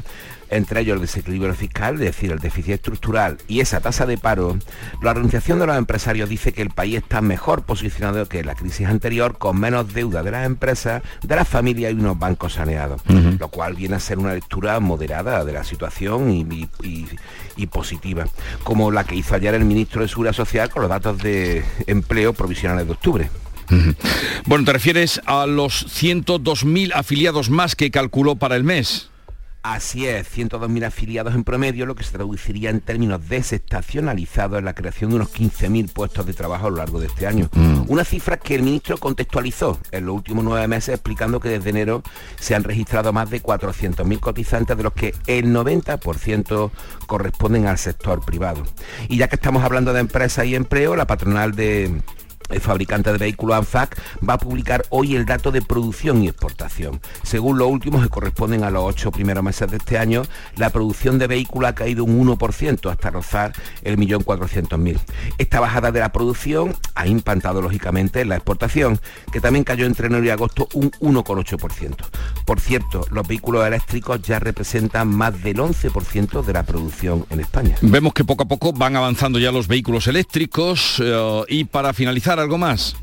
entre ellos el desequilibrio fiscal, es decir, el déficit estructural y esa tasa de paro, la Organización de los Empresarios dice que el país está mejor posicionado que la crisis anterior, con menos deuda de las empresas, de las familias y unos bancos saneados, lo cual viene a ser una lectura moderada de la situación y, y positiva, como la que hizo ayer el ministro de Seguridad Social con los datos de empleo provisionales de octubre. Bueno, te refieres a los 102.000 afiliados más que calculó para el mes. Así es, 102.000 afiliados en promedio, lo que se traduciría en términos desestacionalizados en la creación de unos 15.000 puestos de trabajo a lo largo de este año. Mm. Una cifra que el ministro contextualizó en los últimos nueve meses explicando que desde enero se han registrado más de 400.000 cotizantes, de los que el 90% corresponden al sector privado. Y ya que estamos hablando de empresas y empleo, la patronal de el fabricante de vehículos ANFAC va a publicar hoy el dato de producción y exportación. Según los últimos que corresponden a los ocho primeros meses de este año, la producción de vehículos ha caído un 1% hasta rozar el millón mil. Esta bajada de la producción ha impactado lógicamente en la exportación, que también cayó entre enero y agosto un 1,8%. Por cierto, los vehículos eléctricos ya representan más del 11% de la producción en España. Vemos que poco a poco van avanzando ya los vehículos eléctricos eh, y para finalizar algo más.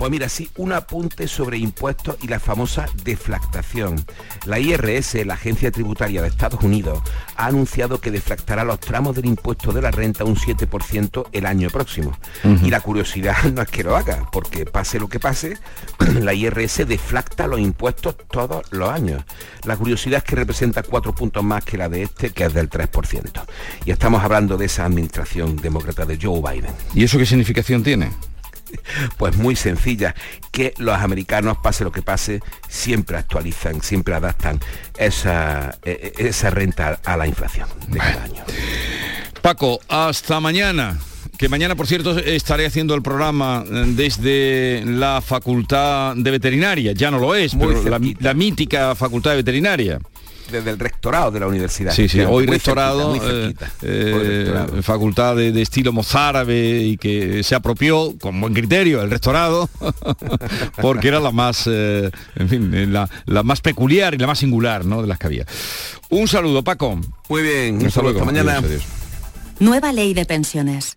Pues mira, sí, un apunte sobre impuestos y la famosa deflactación. La IRS, la Agencia Tributaria de Estados Unidos, ha anunciado que deflactará los tramos del impuesto de la renta un 7% el año próximo. Y la curiosidad no es que lo haga, porque pase lo que pase, la IRS deflacta los impuestos todos los años. La curiosidad es que representa cuatro puntos más que la de este, que es del 3%. Y estamos hablando de esa administración demócrata de Joe Biden. ¿Y eso qué significación tiene? Pues muy sencilla, que los americanos, pase lo que pase, siempre actualizan, siempre adaptan esa, eh, esa renta a la inflación de cada año. Paco, hasta mañana. Que mañana, por cierto, estaré haciendo el programa desde la Facultad de Veterinaria. Ya no lo es, Muy pero la, la mítica Facultad de Veterinaria. Desde el rectorado de la universidad. Sí, sí, hoy rectorado, cerquita, eh, cerquita. eh, Hoy rectorado. facultad de, de estilo mozárabe y que se apropió con buen criterio el rectorado, porque era la más, eh, en fin, la, la más peculiar y la más singular ¿no? de las que había. Un saludo, Paco. Muy bien, un saludo, hasta mañana. Adiós, adiós. Nueva ley de pensiones.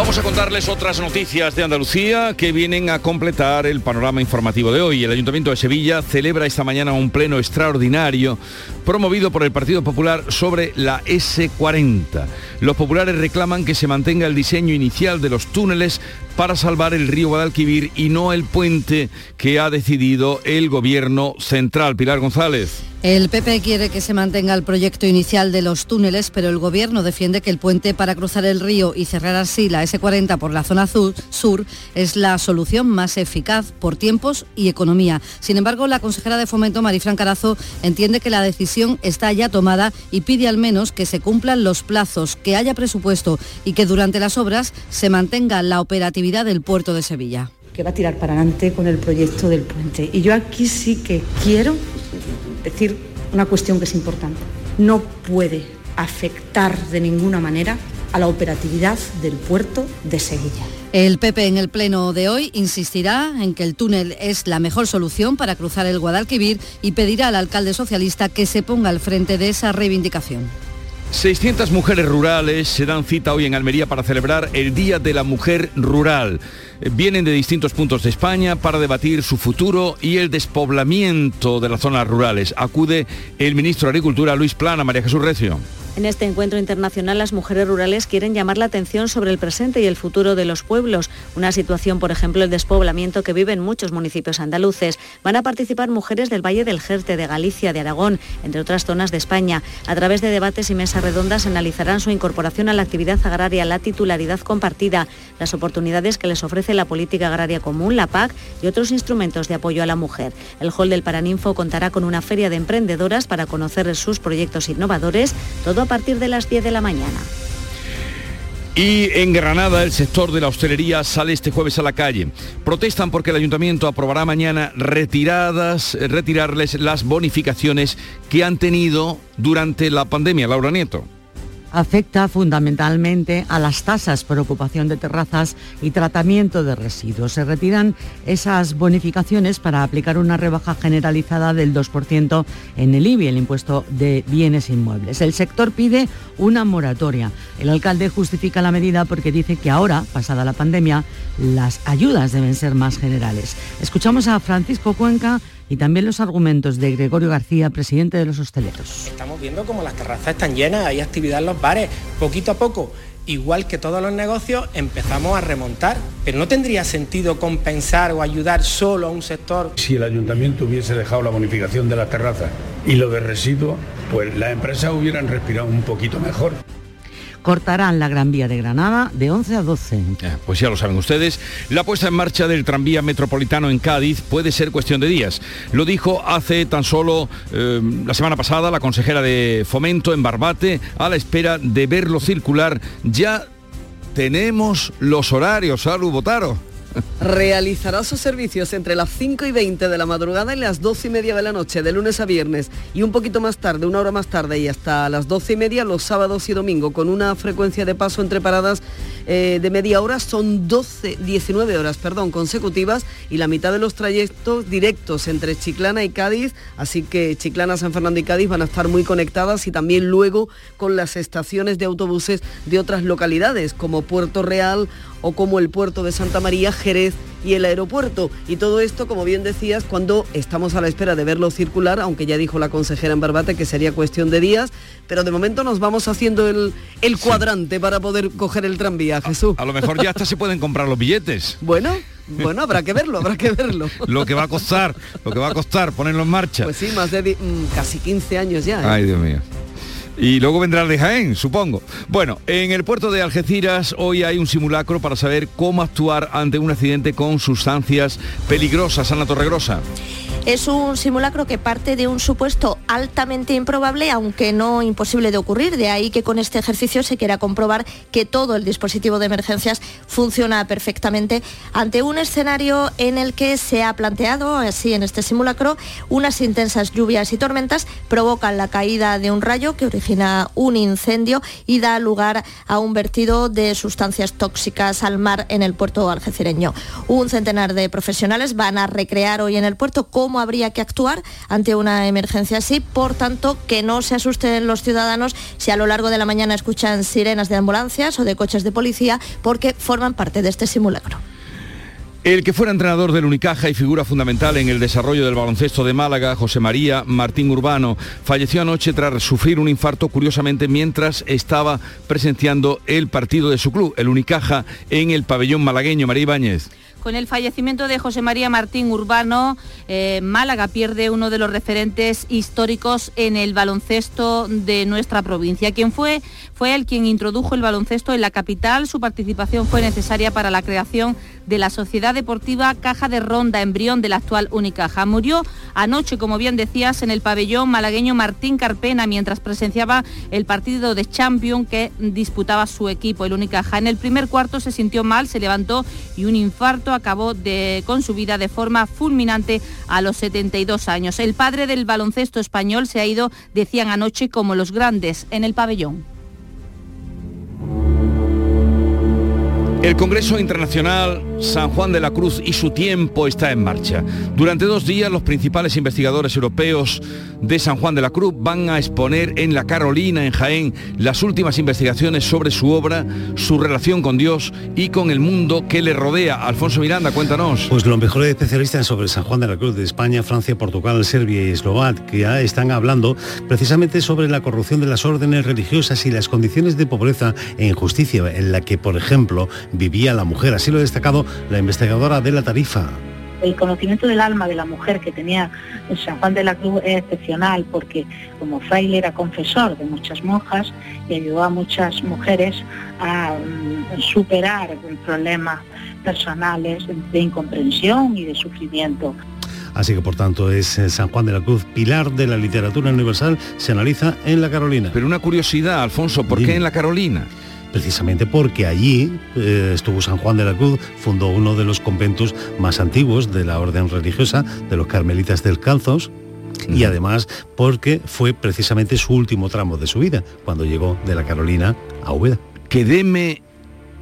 Vamos a contarles otras noticias de Andalucía que vienen a completar el panorama informativo de hoy. El Ayuntamiento de Sevilla celebra esta mañana un pleno extraordinario promovido por el Partido Popular sobre la S40. Los populares reclaman que se mantenga el diseño inicial de los túneles para salvar el río Guadalquivir y no el puente que ha decidido el gobierno central. Pilar González. El PP quiere que se mantenga el proyecto inicial de los túneles, pero el Gobierno defiende que el puente para cruzar el río y cerrar así la S40 por la zona sur es la solución más eficaz por tiempos y economía. Sin embargo, la consejera de Fomento, Marifran Carazo, entiende que la decisión está ya tomada y pide al menos que se cumplan los plazos, que haya presupuesto y que durante las obras se mantenga la operatividad del puerto de Sevilla. que va a tirar para adelante con el proyecto del puente. Y yo aquí sí que quiero decir una cuestión que es importante. No puede afectar de ninguna manera a la operatividad del puerto de Sevilla. El PP en el pleno de hoy insistirá en que el túnel es la mejor solución para cruzar el Guadalquivir y pedirá al alcalde socialista que se ponga al frente de esa reivindicación. 600 mujeres rurales se dan cita hoy en Almería para celebrar el Día de la Mujer Rural. Vienen de distintos puntos de España para debatir su futuro y el despoblamiento de las zonas rurales. Acude el ministro de Agricultura, Luis Plana, María Jesús Recio. En este encuentro internacional, las mujeres rurales quieren llamar la atención sobre el presente y el futuro de los pueblos. Una situación, por ejemplo, el despoblamiento que viven muchos municipios andaluces. Van a participar mujeres del Valle del Jerte, de Galicia, de Aragón, entre otras zonas de España. A través de debates y mesas redondas analizarán su incorporación a la actividad agraria, la titularidad compartida, las oportunidades que les ofrece la política agraria común, la PAC y otros instrumentos de apoyo a la mujer. El hall del Paraninfo contará con una feria de emprendedoras para conocer sus proyectos innovadores. Todo a partir de las 10 de la mañana. Y en Granada el sector de la hostelería sale este jueves a la calle. Protestan porque el ayuntamiento aprobará mañana retiradas, retirarles las bonificaciones que han tenido durante la pandemia. Laura Nieto afecta fundamentalmente a las tasas por ocupación de terrazas y tratamiento de residuos. Se retiran esas bonificaciones para aplicar una rebaja generalizada del 2% en el IBI, el impuesto de bienes inmuebles. El sector pide una moratoria. El alcalde justifica la medida porque dice que ahora, pasada la pandemia, las ayudas deben ser más generales. Escuchamos a Francisco Cuenca, y también los argumentos de Gregorio García, presidente de los hosteleros. Estamos viendo como las terrazas están llenas, hay actividad en los bares, poquito a poco. Igual que todos los negocios, empezamos a remontar, pero no tendría sentido compensar o ayudar solo a un sector. Si el ayuntamiento hubiese dejado la bonificación de las terrazas y lo de residuos, pues las empresas hubieran respirado un poquito mejor cortarán la Gran Vía de Granada de 11 a 12. pues ya lo saben ustedes, la puesta en marcha del tranvía metropolitano en Cádiz puede ser cuestión de días. Lo dijo hace tan solo eh, la semana pasada la consejera de Fomento en Barbate a la espera de verlo circular. Ya tenemos los horarios, Salud Botaro realizará sus servicios entre las 5 y 20 de la madrugada y las 12 y media de la noche, de lunes a viernes, y un poquito más tarde, una hora más tarde y hasta las 12 y media los sábados y domingo, con una frecuencia de paso entre paradas eh, de media hora, son 12, 19 horas perdón, consecutivas y la mitad de los trayectos directos entre Chiclana y Cádiz, así que Chiclana, San Fernando y Cádiz van a estar muy conectadas y también luego con las estaciones de autobuses de otras localidades, como Puerto Real o como el puerto de Santa María, Jerez y el aeropuerto. Y todo esto, como bien decías, cuando estamos a la espera de verlo circular, aunque ya dijo la consejera en Barbate que sería cuestión de días, pero de momento nos vamos haciendo el, el cuadrante para poder coger el tranvía, Jesús. A, lo mejor ya hasta se pueden comprar los billetes. Bueno, bueno, habrá que verlo, habrá que verlo. lo que va a costar, lo que va a costar ponerlo en marcha. Pues sí, más de mm, casi 15 años ya. ¿eh? Ay, Dios mío. Y luego vendrá el de Jaén, supongo. Bueno, en el puerto de Algeciras hoy hay un simulacro para saber cómo actuar ante un accidente con sustancias peligrosas. Ana Torregrosa. Es un simulacro que parte de un supuesto altamente improbable, aunque no imposible de ocurrir. De ahí que con este ejercicio se quiera comprobar que todo el dispositivo de emergencias funciona perfectamente ante un escenario en el que se ha planteado, así en este simulacro, unas intensas lluvias y tormentas provocan la caída de un rayo que origina un incendio y da lugar a un vertido de sustancias tóxicas al mar en el puerto algecireño. Un centenar de profesionales van a recrear hoy en el puerto cómo habría que actuar ante una emergencia así. Por tanto, que no se asusten los ciudadanos si a lo largo de la mañana escuchan sirenas de ambulancias o de coches de policía, porque forman parte de este simulacro. El que fuera entrenador del Unicaja y figura fundamental en el desarrollo del baloncesto de Málaga, José María Martín Urbano, falleció anoche tras sufrir un infarto curiosamente mientras estaba presenciando el partido de su club, el Unicaja, en el pabellón malagueño. María Ibáñez. Con el fallecimiento de José María Martín Urbano, eh, Málaga pierde uno de los referentes históricos en el baloncesto de nuestra provincia. Quien fue, fue el quien introdujo el baloncesto en la capital. Su participación fue necesaria para la creación de la Sociedad Deportiva Caja de Ronda, embrión de la actual Unicaja. Murió anoche, como bien decías, en el pabellón malagueño Martín Carpena mientras presenciaba el partido de Champions que disputaba su equipo, el Unicaja. En el primer cuarto se sintió mal, se levantó y un infarto acabó con su vida de forma fulminante a los 72 años. El padre del baloncesto español se ha ido, decían anoche, como los grandes en el pabellón. El Congreso Internacional San Juan de la Cruz y su tiempo está en marcha. Durante dos días los principales investigadores europeos de San Juan de la Cruz van a exponer en La Carolina, en Jaén, las últimas investigaciones sobre su obra, su relación con Dios y con el mundo que le rodea. Alfonso Miranda, cuéntanos. Pues los mejores especialistas sobre San Juan de la Cruz de España, Francia, Portugal, Serbia y Eslovaquia están hablando precisamente sobre la corrupción de las órdenes religiosas y las condiciones de pobreza e injusticia en la que, por ejemplo, vivía la mujer. Así lo ha destacado la investigadora de la Tarifa. El conocimiento del alma de la mujer que tenía San Juan de la Cruz es excepcional porque como fraile era confesor de muchas monjas y ayudó a muchas mujeres a mm, superar problemas personales de incomprensión y de sufrimiento. Así que por tanto es eh, San Juan de la Cruz, pilar de la literatura universal, se analiza en la Carolina. Pero una curiosidad, Alfonso, ¿por qué en la Carolina? Precisamente porque allí eh, estuvo San Juan de la Cruz, fundó uno de los conventos más antiguos de la orden religiosa, de los carmelitas descalzos, y además porque fue precisamente su último tramo de su vida, cuando llegó de la Carolina a Úbeda. Quedéme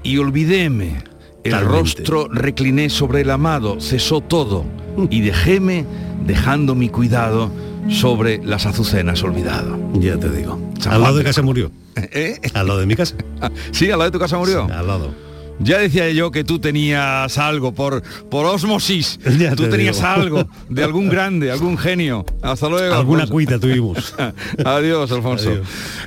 y olvidéme. El rostro recliné sobre el amado, cesó todo, y dejéme dejando mi cuidado sobre las azucenas olvidado. Ya te digo. al lado de casa murió. ¿Eh? Al lado de mi casa. sí, al lado de tu casa murió. al lado. Ya decía yo que tú tenías algo por, por osmosis. tú tenías algo de algún grande, algún genio. Hasta luego. Alguna cuita tuvimos. Adiós, Alfonso.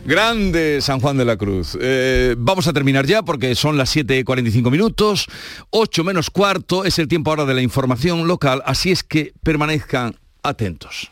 Grande San Juan de la Cruz. Eh, vamos a terminar ya porque son las 7.45 minutos. 8 menos cuarto es el tiempo ahora de la información local. Así es que permanezcan atentos.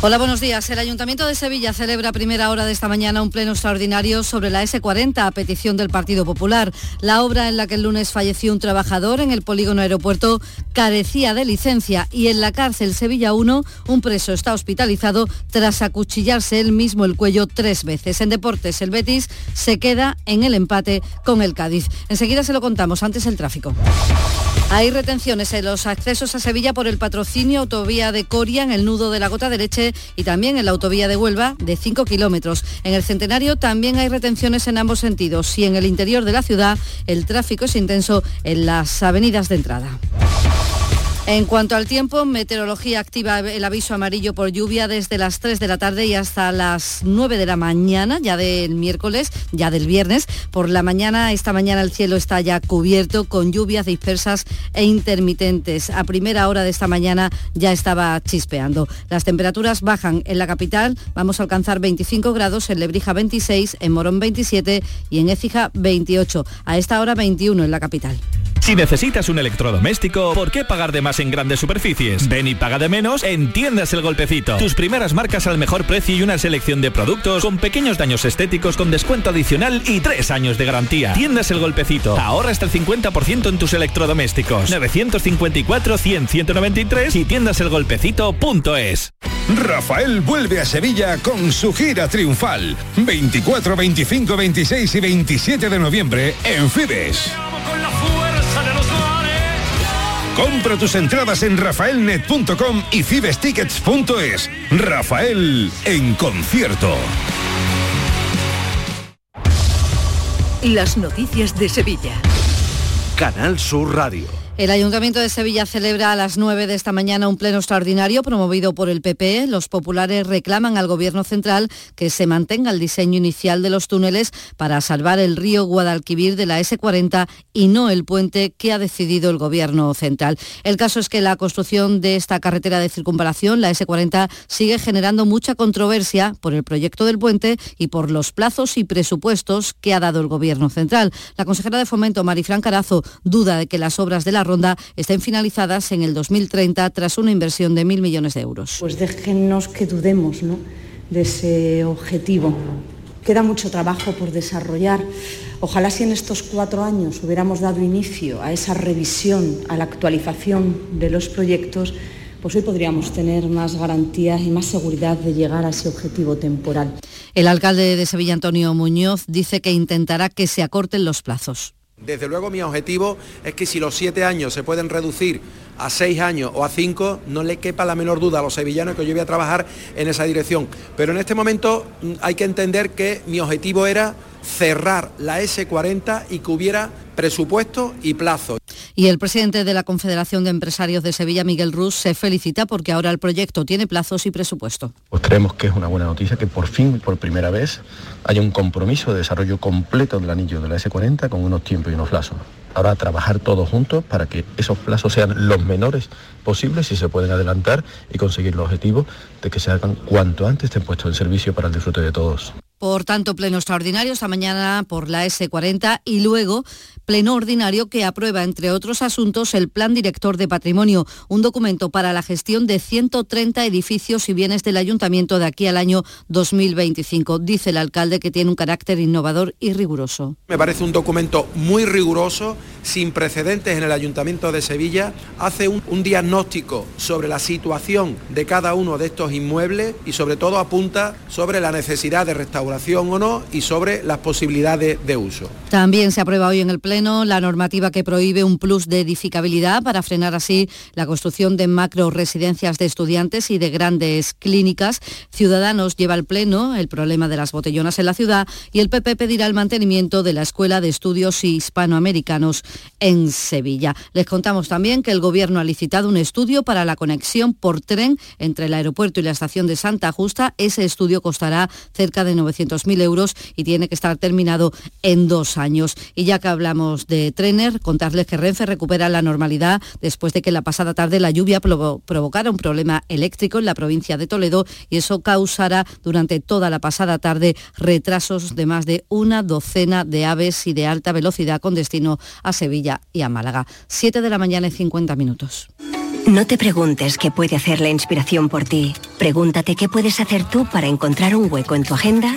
Hola, buenos días. El Ayuntamiento de Sevilla celebra a primera hora de esta mañana un pleno extraordinario sobre la S40 a petición del Partido Popular. La obra en la que el lunes falleció un trabajador en el polígono aeropuerto carecía de licencia y en la cárcel Sevilla 1 un preso está hospitalizado tras acuchillarse él mismo el cuello tres veces. En deportes, el Betis se queda en el empate con el Cádiz. Enseguida se lo contamos, antes el tráfico. Hay retenciones en los accesos a Sevilla por el patrocinio autovía de Coria en el nudo de la Gota de Y también en la autovía de Huelva de 5 kilómetros. En el Centenario también hay retenciones en ambos sentidos y en el interior de la ciudad el tráfico es intenso en las avenidas de entrada. En cuanto al tiempo, meteorología activa el aviso amarillo por lluvia desde las 3 de la tarde y hasta las 9 de la mañana, ya del miércoles, ya del viernes. Por la mañana, esta mañana el cielo está ya cubierto con lluvias dispersas e intermitentes. A primera hora de esta mañana ya estaba chispeando. Las temperaturas bajan en la capital, vamos a alcanzar 25 grados, en Lebrija 26, en Morón 27 y en Écija 28. A esta hora 21 en la capital. Si necesitas un electrodoméstico, ¿por qué pagar de más en grandes superficies? Ven y paga de menos en Tiendas El Golpecito. Tus primeras marcas al mejor precio y una selección de productos con pequeños daños estéticos con descuento adicional y tres años de garantía. Tiendas El Golpecito. Ahorra hasta el 50% en tus electrodomésticos. 954-100-193 y tiendaselgolpecito.es. Rafael vuelve a Sevilla con su gira triunfal. 24, 25, 26 y 27 de noviembre en Fibes. Compra tus entradas en rafaelnet.com y fibestickets.es. Rafael en concierto. Las noticias de Sevilla. Canal Sur Radio. El Ayuntamiento de Sevilla celebra a las 9 de esta mañana un pleno extraordinario promovido por el PP. Los populares reclaman al Gobierno central que se mantenga el diseño inicial de los túneles para salvar el río Guadalquivir de la S40 y no el puente que ha decidido el Gobierno central. El caso es que la construcción de esta carretera de circunvalación, la S40, sigue generando mucha controversia por el proyecto del puente y por los plazos y presupuestos que ha dado el Gobierno central. La consejera de Fomento, Marifran Carazo, duda de que las obras de la ronda estén finalizadas en el 2030 tras una inversión de mil millones de euros. Pues déjennos que dudemos de ese objetivo. Queda mucho trabajo por desarrollar. Ojalá si en estos cuatro años hubiéramos dado inicio a esa revisión, a la actualización de los proyectos, pues hoy podríamos tener más garantías y más seguridad de llegar a ese objetivo temporal. El alcalde de Sevilla, Antonio Muñoz, dice que intentará que se acorten los plazos. Desde luego mi objetivo es que si los siete años se pueden reducir a seis años o a cinco, no le quepa la menor duda a los sevillanos que yo voy a trabajar en esa dirección. Pero en este momento mm, hay que entender que mi objetivo era cerrar la S40 y que hubiera presupuesto y plazo. Y el presidente de la Confederación de Empresarios de Sevilla, Miguel Ruz, se felicita porque ahora el proyecto tiene plazos y presupuesto. Pues creemos que es una buena noticia que por fin, por primera vez, haya un compromiso de desarrollo completo del anillo de la S40 con unos tiempos y unos plazos. Ahora trabajar todos juntos para que esos plazos sean los menores posibles y se pueden adelantar y conseguir los objetivos de que se hagan cuanto antes estén puestos en servicio para el disfrute de todos. Por tanto, pleno extraordinario esta mañana por la S40 y luego pleno ordinario que aprueba, entre otros asuntos, el Plan Director de Patrimonio, un documento para la gestión de 130 edificios y bienes del Ayuntamiento de aquí al año 2025. Dice el alcalde que tiene un carácter innovador y riguroso. Me parece un documento muy riguroso, sin precedentes en el Ayuntamiento de Sevilla. Hace un, un diagnóstico sobre la situación de cada uno de estos inmuebles y sobre todo apunta sobre la necesidad de restaurar o no y sobre las posibilidades de uso. También se aprueba hoy en el Pleno la normativa que prohíbe un plus de edificabilidad para frenar así la construcción de macro residencias de estudiantes y de grandes clínicas. Ciudadanos lleva al Pleno el problema de las botellonas en la ciudad y el PP pedirá el mantenimiento de la Escuela de Estudios Hispanoamericanos en Sevilla. Les contamos también que el Gobierno ha licitado un estudio para la conexión por tren entre el aeropuerto y la estación de Santa Justa. Ese estudio costará cerca de 900 mil euros y tiene que estar terminado en dos años. Y ya que hablamos de Trener, contarles que Renfe recupera la normalidad después de que la pasada tarde la lluvia provocara un problema eléctrico en la provincia de Toledo y eso causará durante toda la pasada tarde retrasos de más de una docena de aves y de alta velocidad con destino a Sevilla y a Málaga. Siete de la mañana y 50 minutos. No te preguntes qué puede hacer la inspiración por ti. Pregúntate qué puedes hacer tú para encontrar un hueco en tu agenda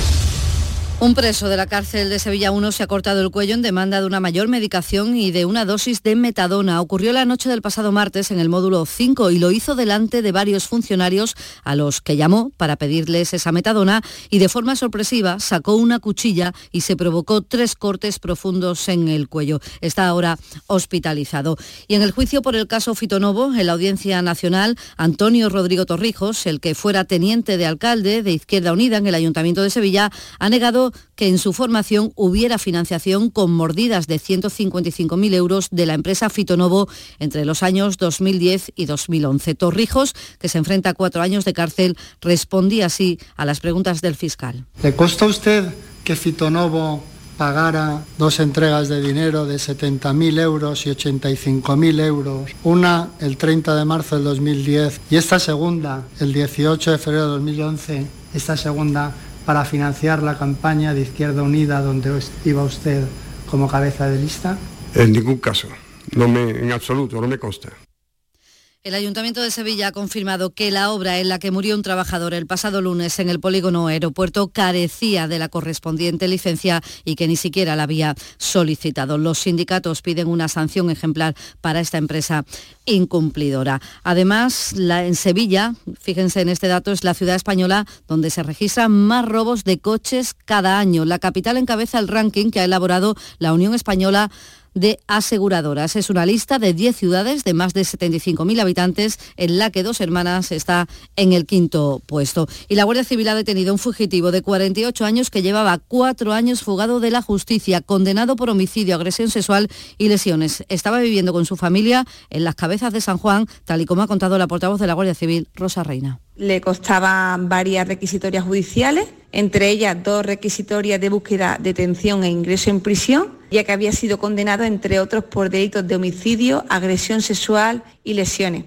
Un preso de la cárcel de Sevilla 1 se ha cortado el cuello en demanda de una mayor medicación y de una dosis de metadona. Ocurrió la noche del pasado martes en el módulo 5 y lo hizo delante de varios funcionarios a los que llamó para pedirles esa metadona y de forma sorpresiva sacó una cuchilla y se provocó tres cortes profundos en el cuello. Está ahora hospitalizado. Y en el juicio por el caso Fitonovo, en la Audiencia Nacional, Antonio Rodrigo Torrijos, el que fuera teniente de alcalde de Izquierda Unida en el Ayuntamiento de Sevilla, ha negado que en su formación hubiera financiación con mordidas de 155.000 euros de la empresa Fitonovo entre los años 2010 y 2011. Torrijos, que se enfrenta a cuatro años de cárcel, respondía así a las preguntas del fiscal. ¿Le costó a usted que Fitonovo pagara dos entregas de dinero de 70.000 euros y 85.000 euros, una el 30 de marzo del 2010 y esta segunda el 18 de febrero de 2011, esta segunda para financiar la campaña de Izquierda Unida donde iba usted como cabeza de lista? En ningún caso, no me, en absoluto, no me consta. El Ayuntamiento de Sevilla ha confirmado que la obra en la que murió un trabajador el pasado lunes en el polígono aeropuerto carecía de la correspondiente licencia y que ni siquiera la había solicitado. Los sindicatos piden una sanción ejemplar para esta empresa incumplidora. Además, en Sevilla, fíjense en este dato, es la ciudad española donde se registran más robos de coches cada año. La capital encabeza el ranking que ha elaborado la Unión Española de aseguradoras. Es una lista de 10 ciudades de más de 75.000 habitantes en la que Dos Hermanas está en el quinto puesto. Y la Guardia Civil ha detenido a un fugitivo de 48 años que llevaba cuatro años fugado de la justicia, condenado por homicidio, agresión sexual y lesiones. Estaba viviendo con su familia en las cabezas de San Juan, tal y como ha contado la portavoz de la Guardia Civil, Rosa Reina. Le costaban varias requisitorias judiciales, entre ellas dos requisitorias de búsqueda, detención e ingreso en prisión, ya que había sido condenado, entre otros, por delitos de homicidio, agresión sexual y lesiones.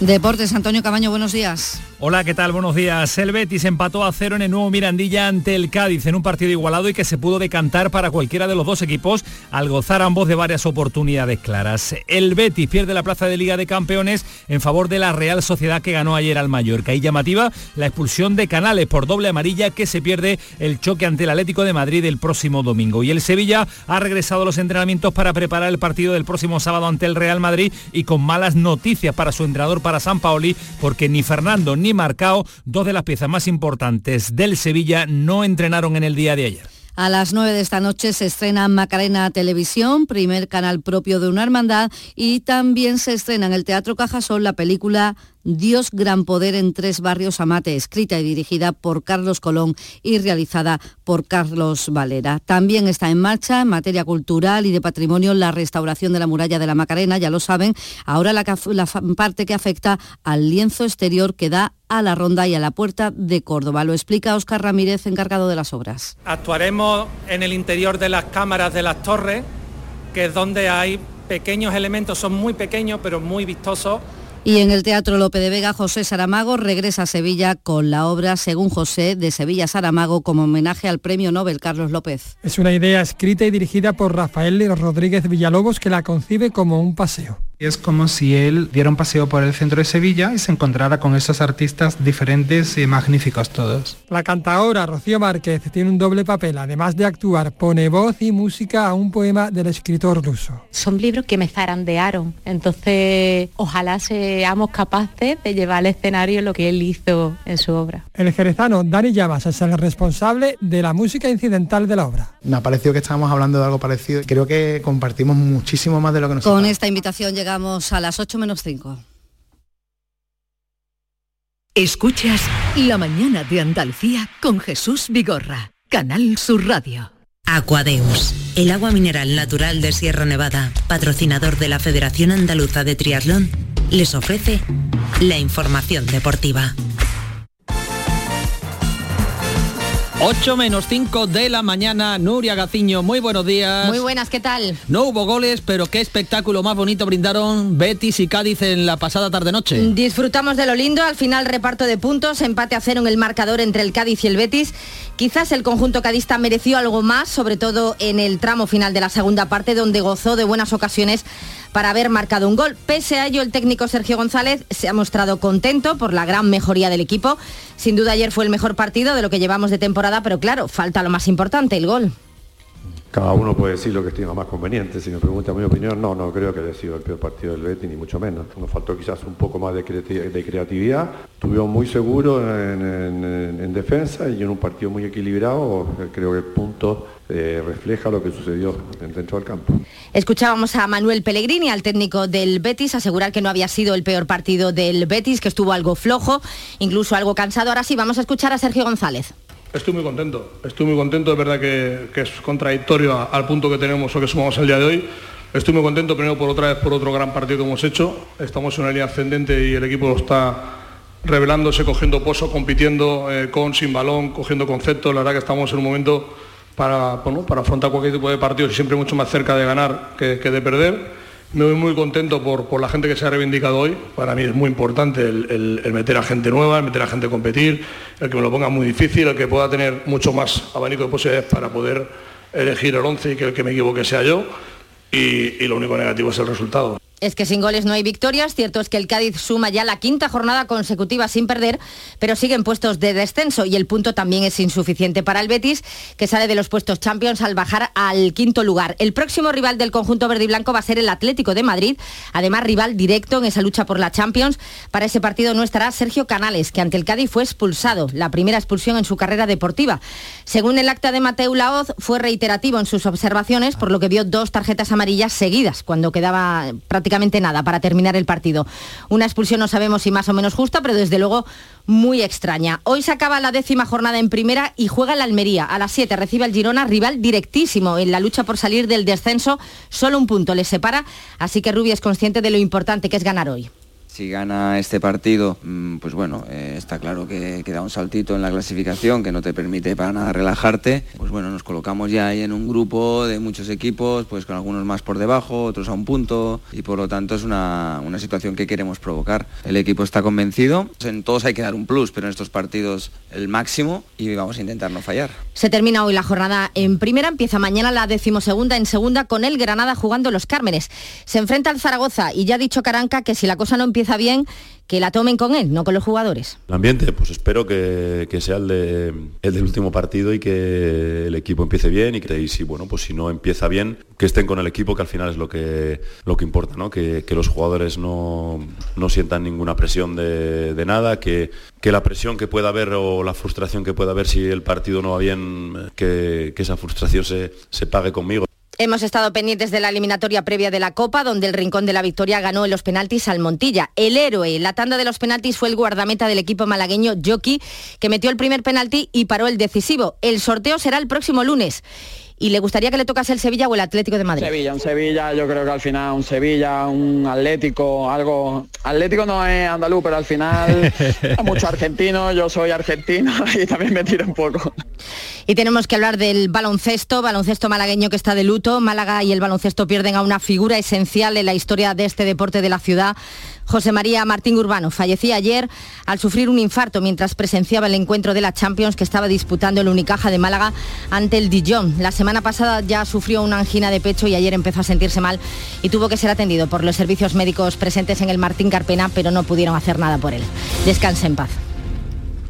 Deportes, Antonio Camaño, buenos días. Hola, ¿qué tal? Buenos días. El Betis empató a cero en el nuevo Mirandilla ante el Cádiz en un partido igualado y que se pudo decantar para cualquiera de los dos equipos al gozar ambos de varias oportunidades claras. El Betis pierde la plaza de Liga de Campeones en favor de la Real Sociedad que ganó ayer al Mallorca. Y llamativa la expulsión de Canales por doble amarilla que se pierde el choque ante el Atlético de Madrid el próximo domingo. Y el Sevilla ha regresado a los entrenamientos para preparar el partido del próximo sábado ante el Real Madrid y con malas noticias para su entrenador para San Paoli porque ni Fernando ni Marcao, dos de las piezas más importantes del Sevilla, no entrenaron en el día de ayer. A las 9 de esta noche se estrena Macarena Televisión, primer canal propio de una hermandad, y también se estrena en el Teatro Cajasol la película Dios Gran Poder en Tres Barrios Amate, escrita y dirigida por Carlos Colón y realizada por Carlos Valera. También está en marcha en materia cultural y de patrimonio la restauración de la muralla de la Macarena, ya lo saben, ahora la, la parte que afecta al lienzo exterior que da a la ronda y a la puerta de Córdoba. Lo explica Óscar Ramírez, encargado de las obras. Actuaremos en el interior de las cámaras de las torres, que es donde hay pequeños elementos, son muy pequeños pero muy vistosos y en el Teatro Lope de Vega, José Saramago regresa a Sevilla con la obra Según José de Sevilla Saramago como homenaje al Premio Nobel Carlos López. Es una idea escrita y dirigida por Rafael Rodríguez Villalobos que la concibe como un paseo. Es como si él diera un paseo por el centro de Sevilla y se encontrara con esos artistas diferentes y magníficos todos. La cantadora Rocío Márquez tiene un doble papel, además de actuar, pone voz y música a un poema del escritor ruso. Son libros que me zarandearon, entonces ojalá seamos capaces de llevar al escenario lo que él hizo en su obra. El jerezano Dani Llamas es el responsable de la música incidental de la obra. Me ha parecido que estábamos hablando de algo parecido. Creo que compartimos muchísimo más de lo que nos Con esta invitación llega llegamos a las 8 menos 5. Escuchas La mañana de Andalucía con Jesús Vigorra, Canal Sur Radio. Aquadeus, el agua mineral natural de Sierra Nevada, patrocinador de la Federación Andaluza de Triatlón, les ofrece la información deportiva. 8 menos 5 de la mañana, Nuria Gaciño, muy buenos días. Muy buenas, ¿qué tal? No hubo goles, pero qué espectáculo más bonito brindaron Betis y Cádiz en la pasada tarde-noche. Disfrutamos de lo lindo, al final reparto de puntos, empate a cero en el marcador entre el Cádiz y el Betis. Quizás el conjunto cadista mereció algo más, sobre todo en el tramo final de la segunda parte, donde gozó de buenas ocasiones para haber marcado un gol. Pese a ello, el técnico Sergio González se ha mostrado contento por la gran mejoría del equipo. Sin duda ayer fue el mejor partido de lo que llevamos de temporada, pero claro, falta lo más importante, el gol. Cada uno puede decir lo que estima más conveniente. Si me pregunta mi opinión, no, no creo que haya sido el peor partido del Betis, ni mucho menos. Nos faltó quizás un poco más de, creatividad. Estuvimos muy seguros en, defensa y en un partido muy equilibrado. Creo que el punto eh, refleja lo que sucedió dentro del campo. Escuchábamos a Manuel Pellegrini, al técnico del Betis, asegurar que no había sido el peor partido del Betis, que estuvo algo flojo, incluso algo cansado. Ahora sí, vamos a escuchar a Sergio González. Estoy muy contento, estoy muy contento, es verdad que, es contradictorio al punto que tenemos o que sumamos el día de hoy. Estoy muy contento primero por otra vez por otro gran partido que hemos hecho. Estamos en una línea ascendente y el equipo está revelándose, cogiendo pozo, compitiendo eh, con, sin balón, cogiendo conceptos. La verdad que estamos en un momento para, para afrontar cualquier tipo de partido y siempre mucho más cerca de ganar que de perder me voy muy contento por, la gente que se ha reivindicado hoy. Para mí es muy importante el, meter a gente nueva, el meter a gente a competir, el que me lo ponga muy difícil, el que pueda tener mucho más abanico de posibilidades para poder elegir el 11 y que el que me equivoque sea yo. y lo único negativo es el resultado. Es que sin goles no hay victorias. Cierto es que el Cádiz suma ya la quinta jornada consecutiva sin perder, pero siguen puestos de descenso y el punto también es insuficiente para el Betis, que sale de los puestos Champions al bajar al quinto lugar. El próximo rival del conjunto verde y blanco va a ser el Atlético de Madrid, además rival directo en esa lucha por la Champions. Para ese partido no estará Sergio Canales, que ante el Cádiz fue expulsado, la primera expulsión en su carrera deportiva. Según el acta de Mateu Laoz, fue reiterativo en sus observaciones, por lo que vio dos tarjetas amarillas seguidas cuando quedaba prácticamente prácticamente nada para terminar el partido. Una expulsión no sabemos si más o menos justa, pero desde luego muy extraña. Hoy se acaba la décima jornada en primera y juega el Almería. A las 7 recibe al Girona, rival directísimo en la lucha por salir del descenso. Solo un punto les separa, así que Rubi es consciente de lo importante que es ganar hoy. Si gana este partido, mm, pues bueno, eh, está claro que, queda un saltito en la clasificación que no te permite para nada relajarte. Pues bueno, nos colocamos ya ahí en un grupo de muchos equipos, pues con algunos más por debajo, otros a un punto, y por lo tanto es una, una situación que queremos provocar. El equipo está convencido, en todos hay que dar un plus, pero en estos partidos el máximo y vamos a intentar no fallar. Se termina hoy la jornada en primera, empieza mañana la decimosegunda en segunda con el Granada jugando los Cármenes. Se enfrenta al Zaragoza y ya ha dicho Caranca que si la cosa no empieza bien, que la tomen con él, no con los jugadores. El ambiente, pues espero que, sea el, de, el, del último partido y que el equipo empiece bien y que y si bueno, pues si no empieza bien, que estén con el equipo, que al final es lo que, lo que importa, ¿no? que, los jugadores no, sientan ninguna presión de, nada, que, que, la presión que pueda haber o la frustración que pueda haber si el partido no va bien, que, esa frustración se, se pague conmigo. Hemos estado pendientes de la eliminatoria previa de la Copa, donde el Rincón de la Victoria ganó en los penaltis al Montilla. El héroe la tanda de los penaltis fue el guardameta del equipo malagueño, Jockey, que metió el primer penalti y paró el decisivo. El sorteo será el próximo lunes y le gustaría que le tocase el Sevilla o el Atlético de Madrid. Sevilla, un Sevilla, yo creo que al final un Sevilla, un Atlético, algo. Atlético no es andaluz, pero al final hay mucho argentino, yo soy argentino y también me tiro un poco. Y tenemos que hablar del baloncesto, baloncesto malagueño que está de luto. Málaga y el baloncesto pierden a una figura esencial en la historia de este deporte de la ciudad. José María Martín Urbano fallecía ayer al sufrir un infarto mientras presenciaba el encuentro de la Champions que estaba disputando el Unicaja de Málaga ante el Dijon. La semana pasada ya sufrió una angina de pecho y ayer empezó a sentirse mal y tuvo que ser atendido por los servicios médicos presentes en el Martín Carpena, pero no pudieron hacer nada por él. Descanse en paz.